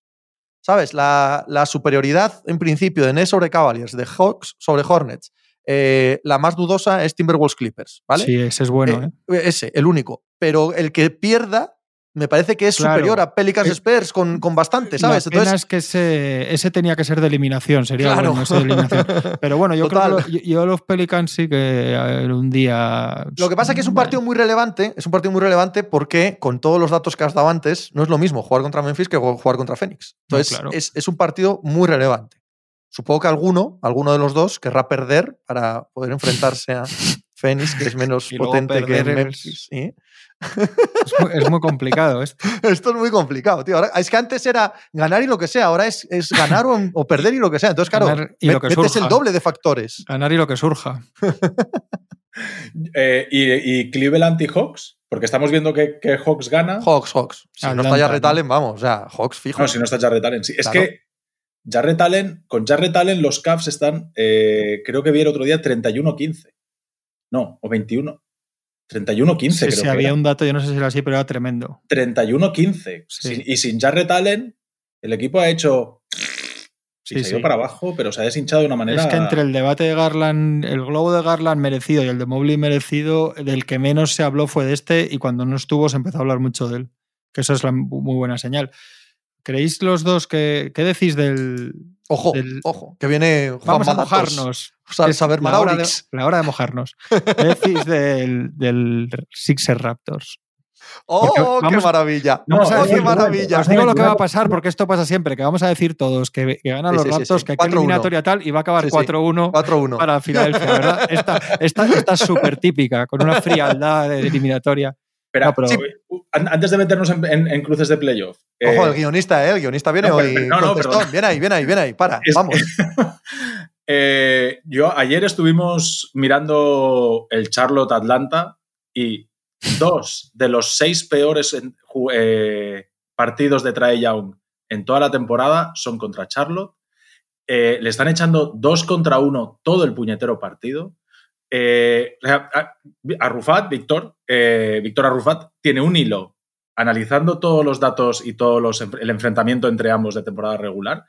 ¿Sabes? La, la superioridad en principio de Nets sobre Cavaliers, de Hawks sobre Hornets, eh, la más dudosa es Timberwolves Clippers, ¿vale? Sí, ese es bueno, ¿eh? Eh, Ese, el único. Pero el que pierda, me parece que es Claro. superior a Pelicans Eh, Spurs con, con bastante, ¿sabes? La pena Entonces, es que ese, ese tenía que ser de eliminación, sería claro. bueno ese de eliminación. Pero bueno, yo Total. creo que lo- yo, los Pelicans sí que un día. Lo que pasa es que es un partido muy relevante, es un partido muy relevante porque con todos los datos que has dado antes, no es lo mismo jugar contra Memphis que jugar contra Phoenix. No, Entonces, claro. es, es un partido muy relevante. Supongo que alguno, alguno de los dos, querrá perder para poder enfrentarse a Phoenix, que es menos (laughs) potente que Memphis. ¿sí? Es muy, es muy complicado esto. (laughs) Esto es muy complicado, tío. Ahora, es que antes era ganar y lo que sea, ahora es, es ganar o, o perder y lo que sea. Entonces, claro, y lo que metes surja. el doble de factores. Ganar y lo que surja. (laughs) Eh, y, y Cleveland y Hawks, porque estamos viendo que, que Hawks gana. Hawks, Hawks. Si no está Jarrett ¿no? Allen, vamos, o sea, Hawks fijo. No, si no está Jarrett Allen. Sí, es Claro. que Jarrett Allen, con Jarrett Allen los Cavs están, eh, creo que vi el otro día 31-15. No, o 21. 31-15 Sí, creo sí, que había era. un dato, yo no sé si era así, pero era tremendo. 31-15. Sí. Y sin Jarrett Allen, el equipo ha hecho... Sí, se ha ido para abajo, pero se ha deshinchado de una manera... Es que entre el debate de Garland, el globo de Garland merecido y el de Mobley merecido, del que menos se habló fue de este y cuando no estuvo se empezó a hablar mucho de él. Que eso es la muy buena señal. ¿Creéis los dos que, qué decís del... Ojo, del- ojo, que viene Juan Vamos a mojarnos. Sa- Es saber la hora, de, la hora de mojarnos. (laughs) ¿Qué decís del, del Sixer Raptors? ¡Oh, qué maravilla! Vamos a no, ¡Oh, decir, qué maravilla! Os digo lo que va a pasar porque esto pasa siempre, que vamos a decir todos que, que ganan Sí, los sí, Raptors, sí. que 4-1. eliminatoria tal y va a acabar Sí, sí. 4-1 4-1. para Filadelfia, ¿verdad? Esta, esta, esta es súper típica, con una frialdad de eliminatoria. Espera, No, pero- sí, antes de meternos en, en- en cruces de playoff. Ojo, eh, el guionista, ¿eh? El guionista viene no, hoy. no, no, perdón. Viene ahí, viene ahí, viene ahí. Para, Es- vamos. (laughs) Eh, yo ayer estuvimos mirando el Charlotte Atlanta y dos de los seis peores en- eh, partidos de Trae Young en toda la temporada son contra Charlotte. Le están echando dos contra uno todo el puñetero partido. Eh, Arrufat, Víctor, eh, Víctor Arrufat, tiene un hilo analizando todos los datos y todo los, el enfrentamiento entre ambos de temporada regular.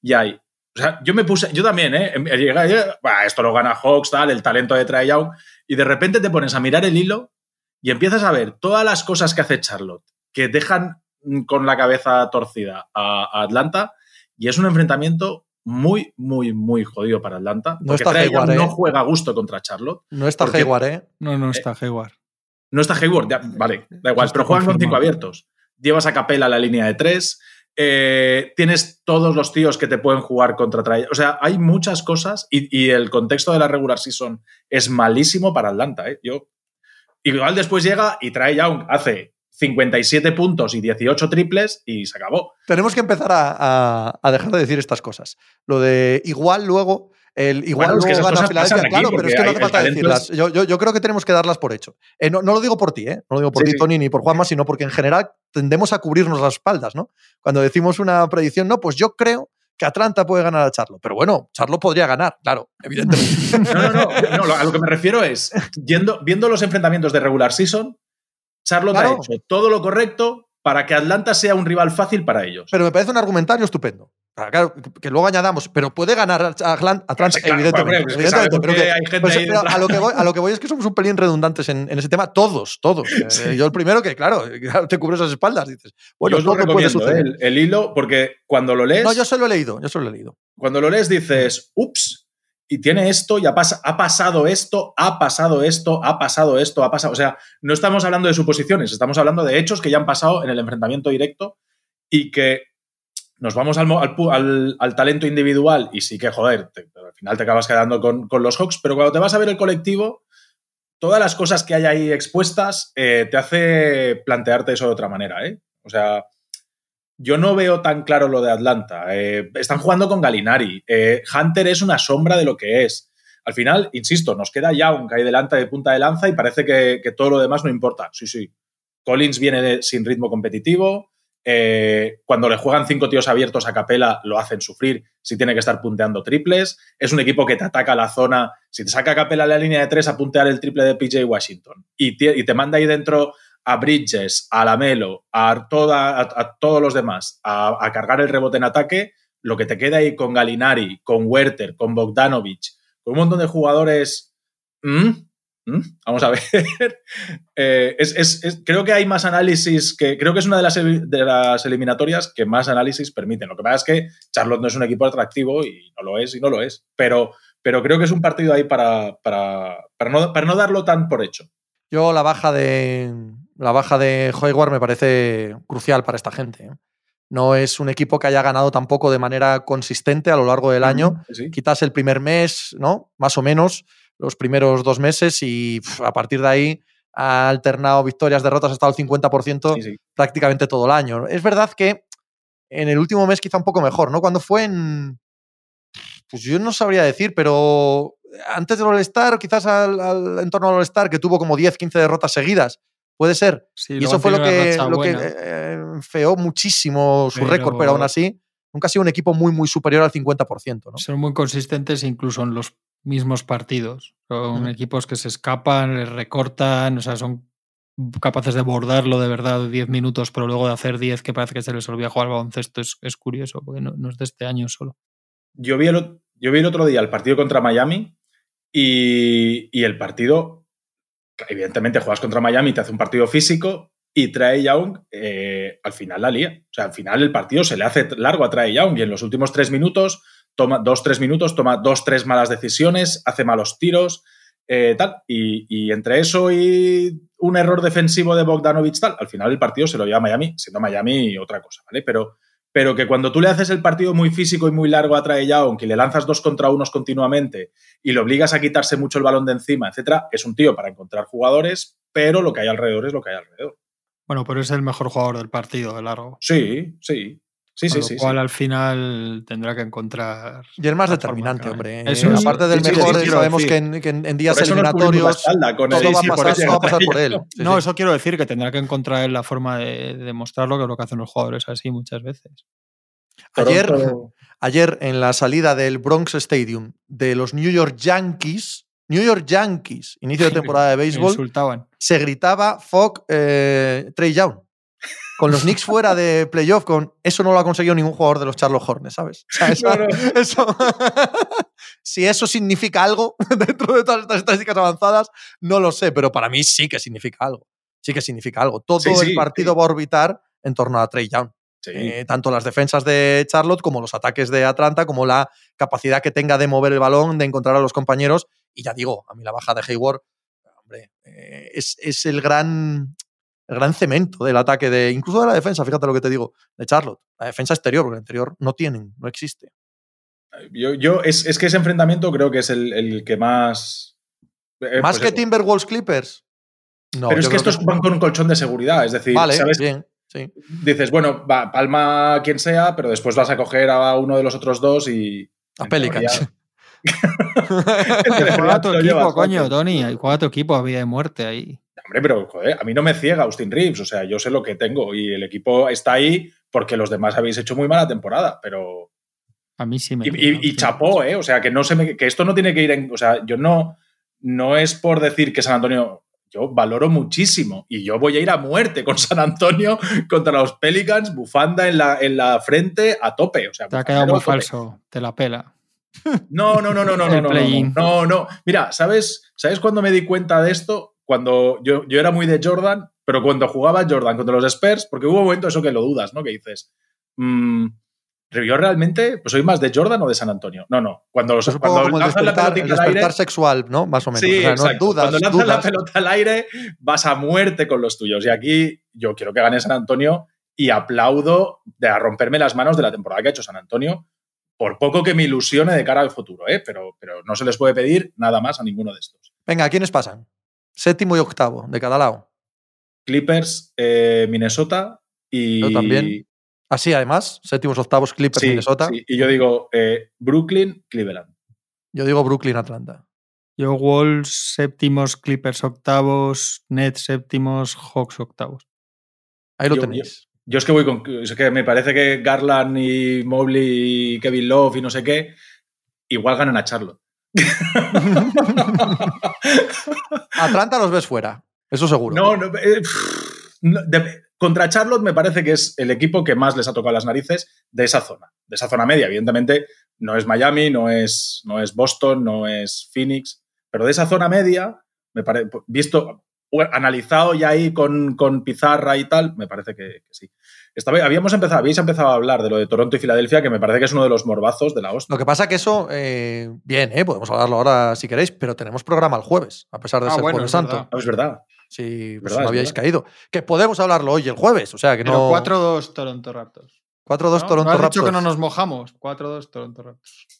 Y hay o sea, yo me puse, yo también, ¿eh? Ayer, "Bah, esto lo gana Hawks, tal, el talento de Trae Young, y de repente te pones a mirar el hilo y empiezas a ver todas las cosas que hace Charlotte que dejan mm, con la cabeza torcida a Atlanta, y es un enfrentamiento muy, muy, muy jodido para Atlanta. No porque está Hayward, ¿eh? no juega a gusto contra Charlotte. No está porque- Hayward, ¿eh? No, no está Hayward. No está Hayward, ya, vale, da igual, pero juegan con cinco abiertos. Llevas a Capela a la línea de tres, eh, tienes todos los tíos que te pueden jugar contra Trae. O sea, hay muchas cosas y, y el contexto de la regular season es malísimo para Atlanta. ¿eh? Yo, igual después llega y Trae Young hace 57 puntos y 18 triples y se acabó. Tenemos que empezar a, a- a dejar de decir estas cosas. Lo de igual luego. El, igual Bueno, es que esas cosas pasan aquí, claro, pero es que no hace falta decirlas. es- Yo, yo- yo creo que tenemos que darlas por hecho. Eh, no, no lo digo por ti, ¿eh? No lo digo por Sí, ti, sí. Tony, ni por Juanma, sino porque en general tendemos a cubrirnos las espaldas, ¿no? Cuando decimos una predicción, no, pues yo creo que Atlanta puede ganar a Charlo. Pero bueno, Charlo podría ganar, claro, evidentemente. (laughs) No, no, no, no, a lo que me refiero es, yendo, viendo los enfrentamientos de regular season, Charlotte Claro. ha hecho todo lo correcto para que Atlanta sea un rival fácil para ellos. Pero me parece un argumentario estupendo. Claro, que- luego añadamos, pero puede ganar Atlanta, claro, evidentemente. pero que hay gente pues, pero a, lo que voy, a lo que voy es que somos un pelín redundantes en, en ese tema, todos, todos. (laughs) Eh, Yo el primero que, claro, claro, te cubres las espaldas, dices, bueno, Yo lo todo puede suceder. ¿eh? el, el hilo, porque cuando lo lees, No, yo solo he leído, yo solo he leído. cuando lo lees dices, ups, y tiene esto, y ha, ha pasado esto, ha pasado esto, ha pasado esto, ha pasado. O sea, no estamos hablando de suposiciones, estamos hablando de hechos que ya han pasado en el enfrentamiento directo y que nos vamos al, al al- al talento individual y sí que, joder, al final te acabas quedando con, con los Hawks, pero cuando te vas a ver el colectivo, todas las cosas que hay ahí expuestas eh, te hace plantearte eso de otra manera, ¿eh? O sea, yo no veo tan claro lo de Atlanta. Eh, están jugando con Galinari. Eh, Hunter es una sombra de lo que es. Al final, insisto, nos queda Young ahí delante de punta de lanza y parece que, que todo lo demás no importa. Sí, sí. Collins viene sin ritmo competitivo. Eh, cuando le juegan cinco tíos abiertos a capela, lo hacen sufrir si tiene que estar punteando triples. Es un equipo que te ataca la zona. Si te saca a capela la línea de tres a puntear el triple de PJ Washington y te manda ahí dentro a Bridges, a Lamelo, a, toda, a, todos los demás, a, cargar el rebote en ataque, lo que te queda ahí con Galinari, con Werther, con Bogdanovich, con un montón de jugadores. ¿Mm? ¿Mm? Vamos a (laughs) ver. Eh, creo que hay más análisis que. Creo que es una de las, de las eliminatorias que más análisis permiten. Lo que pasa es que Charlotte no es un equipo atractivo y no lo es y no lo es. Pero, pero creo que es un partido ahí para, para, para, no, para no darlo tan por hecho. Yo la baja de la baja de Hayward me parece crucial para esta gente. ¿eh? No es un equipo que haya ganado tampoco de manera consistente a lo largo del año. Sí. Quizás el primer mes, ¿no? Más o menos, los primeros dos meses y a partir de ahí ha alternado victorias, derrotas, ha estado al 50% Sí, sí. prácticamente todo el año. Es verdad que en el último mes quizá un poco mejor, ¿no? Cuando fue en... Pues yo no sabría decir, pero antes del All-Star, quizás al, al- en torno al All-Star, que tuvo como 10, 15 derrotas seguidas, puede ser. Sí, y eso fue lo que, lo que eh, feó muchísimo su récord, pero aún así nunca ha sido un equipo muy, muy superior al 50%, ¿no? Son muy consistentes incluso en los mismos partidos. Son equipos que se escapan, les recortan, o sea, son capaces de bordarlo de verdad 10 minutos, pero luego de hacer 10 que parece que se les olvida jugar al baloncesto es, es curioso, porque no, no es de este año solo. Yo vi, el, yo vi el otro día el partido contra Miami y, y el partido, evidentemente juegas contra Miami, te hace un partido físico y Trae Young eh, al final la lía. O sea, al final el partido se le hace largo a Trae Young y en los últimos tres minutos, toma dos, tres minutos, toma dos, tres malas decisiones, hace malos tiros, eh, tal. Y, y entre eso y un error defensivo de Bogdanovich, tal, al final el partido se lo lleva a Miami, siendo Miami otra cosa, ¿vale? Pero pero que cuando tú le haces el partido muy físico y muy largo a Trae que le lanzas dos contra unos continuamente y le obligas a quitarse mucho el balón de encima, etcétera, es un tío para encontrar jugadores, pero lo que hay alrededor es lo que hay alrededor. Bueno, pero es el mejor jugador del partido, de largo. Sí, sí. Sí, Con sí, lo sí. cual sí. al final tendrá que encontrar. Y es más determinante, hombre. Eso Eh, aparte del Sí, sí, mejor, sí, sabemos que en, que en- días eliminatorios todo el- va a sí, pasar, eso todo va a pasar llega por él. (laughs) Sí, no, sí. eso quiero decir que tendrá que encontrar la forma de demostrarlo, que es lo que hacen los jugadores así muchas veces. Ayer, Toronto- (laughs) ayer en la salida del Bronx Stadium de los New York Yankees, New York Yankees, inicio de (laughs) temporada de béisbol, Insultaban. se gritaba fuck eh, Trey Young. Con los Knicks fuera de playoff, con eso no lo ha conseguido ningún jugador de los Charlotte Hornets, ¿sabes? O sea, (laughs) esa- No, no. eso- (laughs) si eso significa algo (laughs) dentro de todas estas estadísticas avanzadas, no lo sé, pero para mí sí que significa algo. Sí que significa algo. Todo Sí, el partido sí. va a orbitar en torno a Trey Young. Sí. Eh, tanto las defensas de Charlotte como los ataques de Atlanta, como la capacidad que tenga de mover el balón, de encontrar a los compañeros. Y ya digo, a mí la baja de Hayward, hombre, eh, es, es el gran el gran cemento del ataque de incluso de la defensa, fíjate lo que te digo, de Charlotte. La defensa exterior, porque el interior no tienen, no existe. Yo, yo es, es que ese enfrentamiento creo que es el, el que más. eh, Más pues que eso. Timberwolves Clippers. No, Pero es que estos van con un colchón de seguridad. Es decir, Vale, ¿sabes? bien, sí. dices, bueno, va, palma a quien sea, pero después vas a coger a uno de los otros dos y. A Pelicans. (laughs) Juega tu equipo, coño. Tony. Juega tu equipo a vida y muerte ahí. Hombre, pero joder, a mí no me ciega Austin Reeves, o sea, yo sé lo que tengo y el equipo está ahí porque los demás habéis hecho muy mala temporada, pero. A mí sí me. Y, y- y chapó, ¿eh? O sea, que, no se me- que esto no tiene que ir en. O sea, yo no. No es por decir que San Antonio. Yo valoro muchísimo y yo voy a ir a muerte con San Antonio contra los Pelicans, bufanda en la, en la frente a tope. O sea, Te ha quedado muy falso. Te la pela. No, no, no, no, no, (laughs) no, no, no, no. Mira, ¿sabes, ¿sabes cuándo me di cuenta de esto? Cuando yo, yo era muy de Jordan, pero cuando jugaba Jordan contra los Spurs, porque hubo un momento eso que lo dudas, ¿no? Que dices, mm, yo realmente pues soy más de Jordan o de San Antonio. No, no. Cuando, Es un poco cuando como lanzas la pelotita al aire, sexual, ¿no? Más o menos. Sí, O sea, no exacto. dudas, Cuando lanzas la dudas. pelota al aire, vas a muerte con los tuyos. Y aquí yo quiero que gane San Antonio y aplaudo de a romperme las manos de la temporada que ha hecho San Antonio, por poco que me ilusione de cara al futuro, ¿eh? pero, pero no se les puede pedir nada más a ninguno de estos. Venga, ¿quiénes pasan? Séptimo y octavo, de cada lado. Clippers, eh, Minnesota y. Yo también. Así, además, séptimos, octavos, Clippers, Sí, Minnesota. sí. Y yo digo eh, Brooklyn, Cleveland. Yo digo Brooklyn, Atlanta. Yo, Wolves séptimos, Clippers octavos, Nets séptimos, Hawks octavos. Ahí lo Yo- tenéis. Yo es que voy con. Es que me parece que Garland y Mobley y Kevin Love y no sé qué, igual ganan a Charlotte. (laughs) Atlanta los ves fuera, eso seguro. No, no, eh, contra Charlotte me parece que es el equipo que más les ha tocado las narices de esa zona, de esa zona media. Evidentemente, no es Miami, no es, no es Boston, no es Phoenix, pero de esa zona media, me parece, visto, analizado ya ahí con, con pizarra y tal, me parece que sí. Estaba- habíamos empezado, habéis empezado a hablar de lo de Toronto y Filadelfia, que me parece que es uno de los morbazos de la hostia. Lo que pasa que eso, eh, bien, eh, podemos hablarlo ahora si queréis, pero tenemos programa el jueves, a pesar de Ah, ser bueno, Jueves es Santo. verdad. No, es verdad. Si pues, Verdad, no habíais verdad. caído. Que podemos hablarlo hoy el jueves, o sea que Pero no. 4-2 Toronto Raptors. 4-2 ¿no? Toronto ¿No has Raptors. dicho que no nos mojamos? 4-2 Toronto Raptors.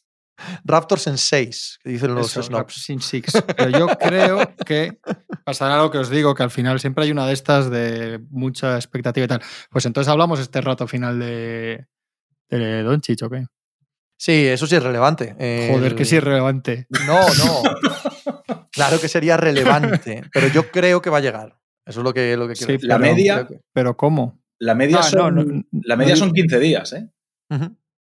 Raptors en 6, que dicen los Eso, snobs. Raptors in six. Pero yo creo que pasará lo que os digo, que al final siempre hay una de estas de mucha expectativa y tal. Pues entonces hablamos este rato final de, de Doncic, ¿o qué? Sí, eso sí es relevante. Joder, que sí es relevante. No, no. claro que sería relevante, pero yo creo que va a llegar. Eso es lo que, lo que quiero Sí, decir. La media- que- Pero ¿cómo? La media, Ah, son, no, no, la media son 15 días, ¿eh?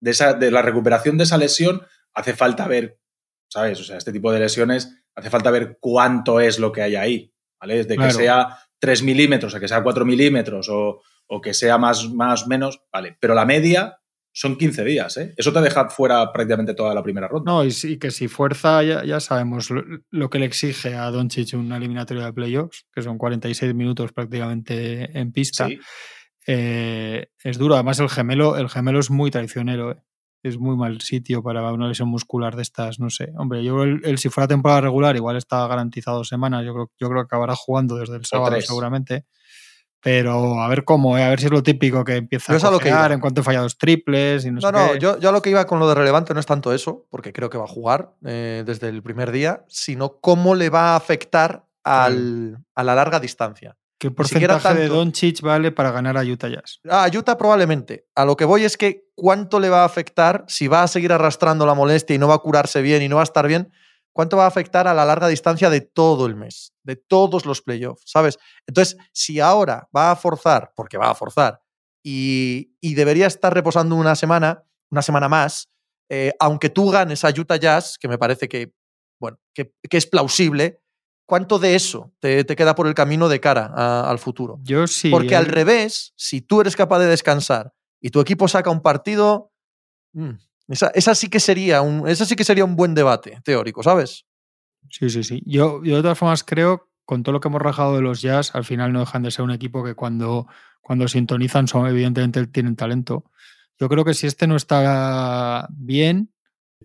De, esa, de la recuperación de esa lesión hace falta ver, ¿sabes? O sea, este tipo de lesiones hace falta ver cuánto es lo que hay ahí, ¿vale? Desde Claro. que sea 3 milímetros a que sea 4 milímetros o, o que sea más más menos, ¿vale? Pero la media son 15 días, ¿eh? Eso te deja fuera prácticamente toda la primera ronda. No, y, que si fuerza, ya, ya sabemos lo, lo que le exige a Doncic una eliminatoria de playoffs, que son 46 minutos prácticamente en pista. Sí. Eh, es duro. Además, el gemelo, el gemelo es muy traicionero. ¿eh? Es muy mal sitio para una lesión muscular de estas. No sé. Hombre, yo el- si fuera temporada regular, igual está garantizado semanas. Yo creo, yo creo que acabará jugando desde el sábado, seguramente. Pero a ver cómo, ¿eh? a ver si es lo típico que empieza a a lo que cojear iba. en cuanto he fallado triples y no, No, sé no, yo, yo a lo que iba con lo de relevante no es tanto eso, porque creo que va a jugar eh, desde el primer día, sino cómo le va a afectar al- a la larga distancia. ¿Qué porcentaje de. Doncic vale para ganar a Utah Jazz? A Utah probablemente. A lo que voy es que cuánto le va a afectar, si va a seguir arrastrando la molestia y no va a curarse bien y no va a estar bien, cuánto va a afectar a la larga distancia de todo el mes, de todos los playoffs, ¿sabes? Entonces, si ahora va a forzar, porque va a forzar, y, y debería estar reposando una semana, una semana más, eh, aunque tú ganes a Utah Jazz, que me parece que, bueno, que, que es plausible, ¿cuánto de eso te, te queda por el camino de cara a- al futuro? Yo sí. Porque ¿eh? al revés, si tú eres capaz de descansar y tu equipo saca un partido, mm, esa, esa sí que sería un, esa sí que sería un buen debate teórico, ¿sabes? Sí, sí, sí. Yo, yo de todas formas creo, con todo lo que hemos rajado de los Jazz, al final no dejan de ser un equipo que cuando, cuando sintonizan son evidentemente tienen talento. Yo creo que si este no está bien,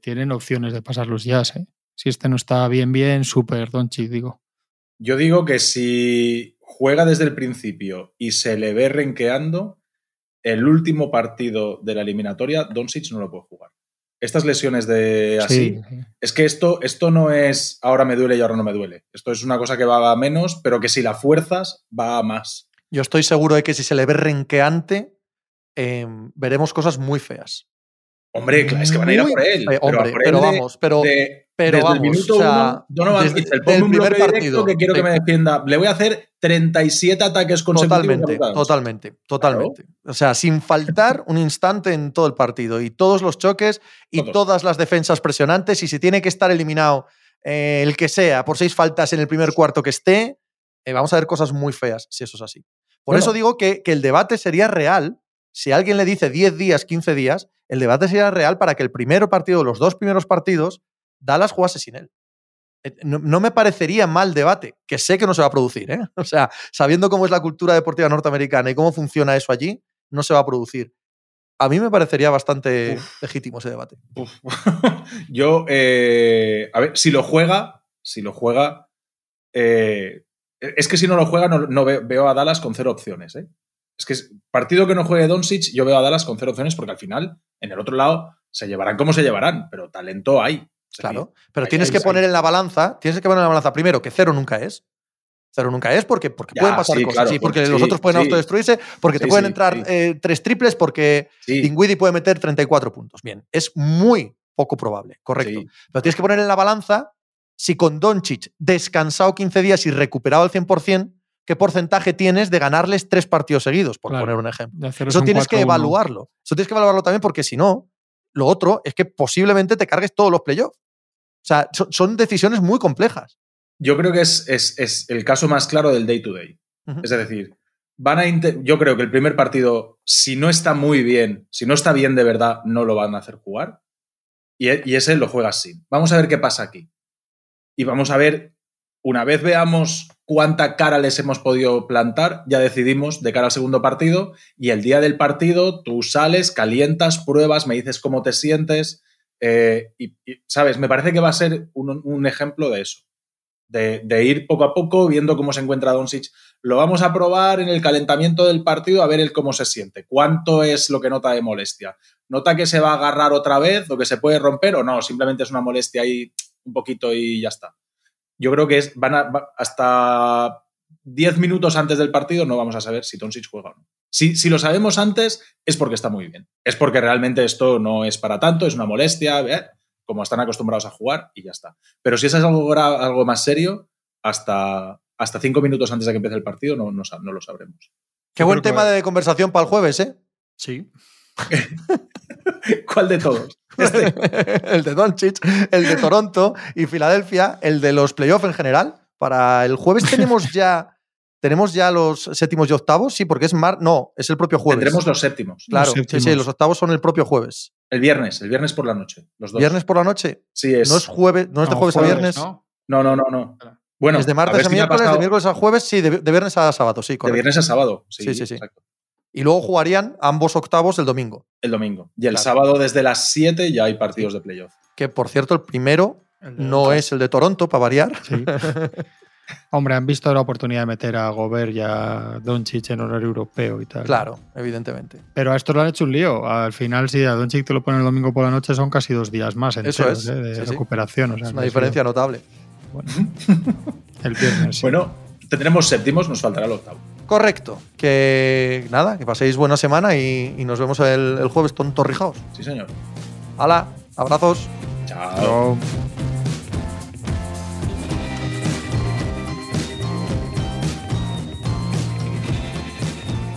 tienen opciones de pasar los Jazz. ¿eh? Si este no está bien, bien, súper Doncic, digo. Yo digo que si juega desde el principio y se le ve renqueando, el último partido de la eliminatoria, Doncic no lo puede jugar. Estas lesiones de así, Sí, sí. es que esto, esto no es ahora me duele y ahora no me duele. Esto es una cosa que va a menos, pero que si la fuerzas, va a más. Yo estoy seguro de que si se le ve renqueante, em, veremos cosas muy feas. Hombre, claro, es que van a ir a por él. fe- pero a hombre, por pero de- vamos, pero, de- pero desde vamos, el minuto o sea, uno, Donovan desde Mitchell, ponme el un primer bloque directo partido, que quiero que me de- defienda. Le voy a hacer 37 ataques consecutivos. Totalmente, totalmente, totalmente. O sea, sin faltar un instante en todo el partido y todos los choques y Todos. todas las defensas presionantes y si tiene que estar eliminado eh, el que sea por seis faltas en el primer cuarto que esté, eh, vamos a ver cosas muy feas si eso es así. Por Bueno. eso digo que, que el debate sería real. Si alguien le dice 10 días, 15 días, el debate sería real para que el primer partido, los dos primeros partidos, Dallas jugase sin él. Eh, No, no me parecería mal debate, que sé que no se va a producir. ¿eh? (laughs) O sea, sabiendo cómo es la cultura deportiva norteamericana y cómo funciona eso allí, no se va a producir. A mí me parecería bastante Uf. legítimo ese debate. Uf. (laughs) Yo, eh, a ver, si lo juega, si lo juega, eh, es que si no lo juega, no, no ve- veo a Dallas con cero opciones. ¿eh? Es que partido que no juegue Doncic, yo veo a Dallas con cero opciones porque al final, en el otro lado, se llevarán como se llevarán, pero talento hay. Claro. Pero tienes que poner en la balanza, tienes que poner en la balanza primero que cero nunca es. Cero nunca es porque, porque Ya, pueden pasar sí, cosas. claro, sí, porque los otros pueden autodestruirse, porque te pueden entrar eh, tres triples, porque sí, Dinwiddie puede meter 34 puntos. Bien, es muy poco probable, correcto. Pero tienes que poner en la balanza si con Doncic descansado 15 días y recuperado al 100%, qué porcentaje tienes de ganarles tres partidos seguidos, por Claro. poner un ejemplo. Eso tienes que 4-1. evaluarlo. Eso tienes que evaluarlo también porque si no, lo otro es que posiblemente te cargues todos los playoffs. O sea, son, son decisiones muy complejas. Yo creo que es, es- es el caso más claro del day to day. Es decir, van a yo creo que el primer partido, si no está muy bien, si no está bien de verdad, no lo van a hacer jugar. Y, e- y ese lo juegas sin. Vamos a ver qué pasa aquí. Y vamos a ver, una vez veamos cuánta cara les hemos podido plantar, ya decidimos de cara al segundo partido. Y el día del partido, tú sales, calientas, pruebas, me dices cómo te sientes. Eh, y, ¿sabes? Me parece que va a ser un, ejemplo de eso. De, ir poco a poco viendo cómo se encuentra Doncic. Lo vamos a probar en el calentamiento del partido a ver cómo se siente. ¿Cuánto es lo que nota de molestia? ¿Nota que se va a agarrar otra vez o que se puede romper o no? Simplemente es una molestia ahí un poquito y ya está. Yo creo que es, van a, hasta 10 minutos antes del partido no vamos a saber si Doncic juega o no. Si, si, lo sabemos antes es porque está muy bien. Es porque realmente esto no es para tanto, es una molestia. ¿eh? como están acostumbrados a jugar y ya está. Pero si eso es algo, algo más serio, hasta, hasta cinco minutos antes de que empiece el partido no, no, no lo sabremos. Qué buen tema que... de conversación para el jueves, ¿eh? Sí. (laughs) ¿Cuál de todos? Este. (laughs) el de Doncic, el de Toronto y Filadelfia, el de los playoffs en general. Para el jueves tenemos ya ¿Tenemos ya los séptimos y octavos? Sí, porque es mar... No, es el propio jueves. Tendremos los séptimos. Claro, Los sí, sí, los octavos son el propio jueves. El viernes, el viernes por la noche. Los dos. ¿Viernes por la noche? Sí, es. ¿No es, jueves, no es de jueves, a viernes? ¿no? No, no, no, no. Bueno, ¿Es de martes a, miércoles, pasado de miércoles a jueves? Sí, de, de viernes a sábado, sí, de viernes a sábado. Sí, Sí, sí, sí. exacto. Y luego jugarían ambos octavos el domingo. El domingo. Y el Claro. sábado desde las 7 ya hay partidos de playoff. Que, por cierto, el primero El no es el de Toronto, para variar. Sí. (laughs) Hombre, han visto la oportunidad de meter a Gobert y a Doncic en horario europeo y tal. Claro, evidentemente. Pero a esto lo han hecho un lío. Al final, si a Doncic te lo ponen el domingo por la noche, son casi dos días más enteros, Eso es, ¿eh? de sí, sí. recuperación. O sea, Es una diferencia notable. bueno. (laughs) el viernes. sí. Bueno, tendremos séptimos, nos faltará el octavo. Correcto. Que nada, que paséis buena semana y, y nos vemos el, el jueves tontorrijaos. Sí, señor. ¡Hala! Abrazos. Chao.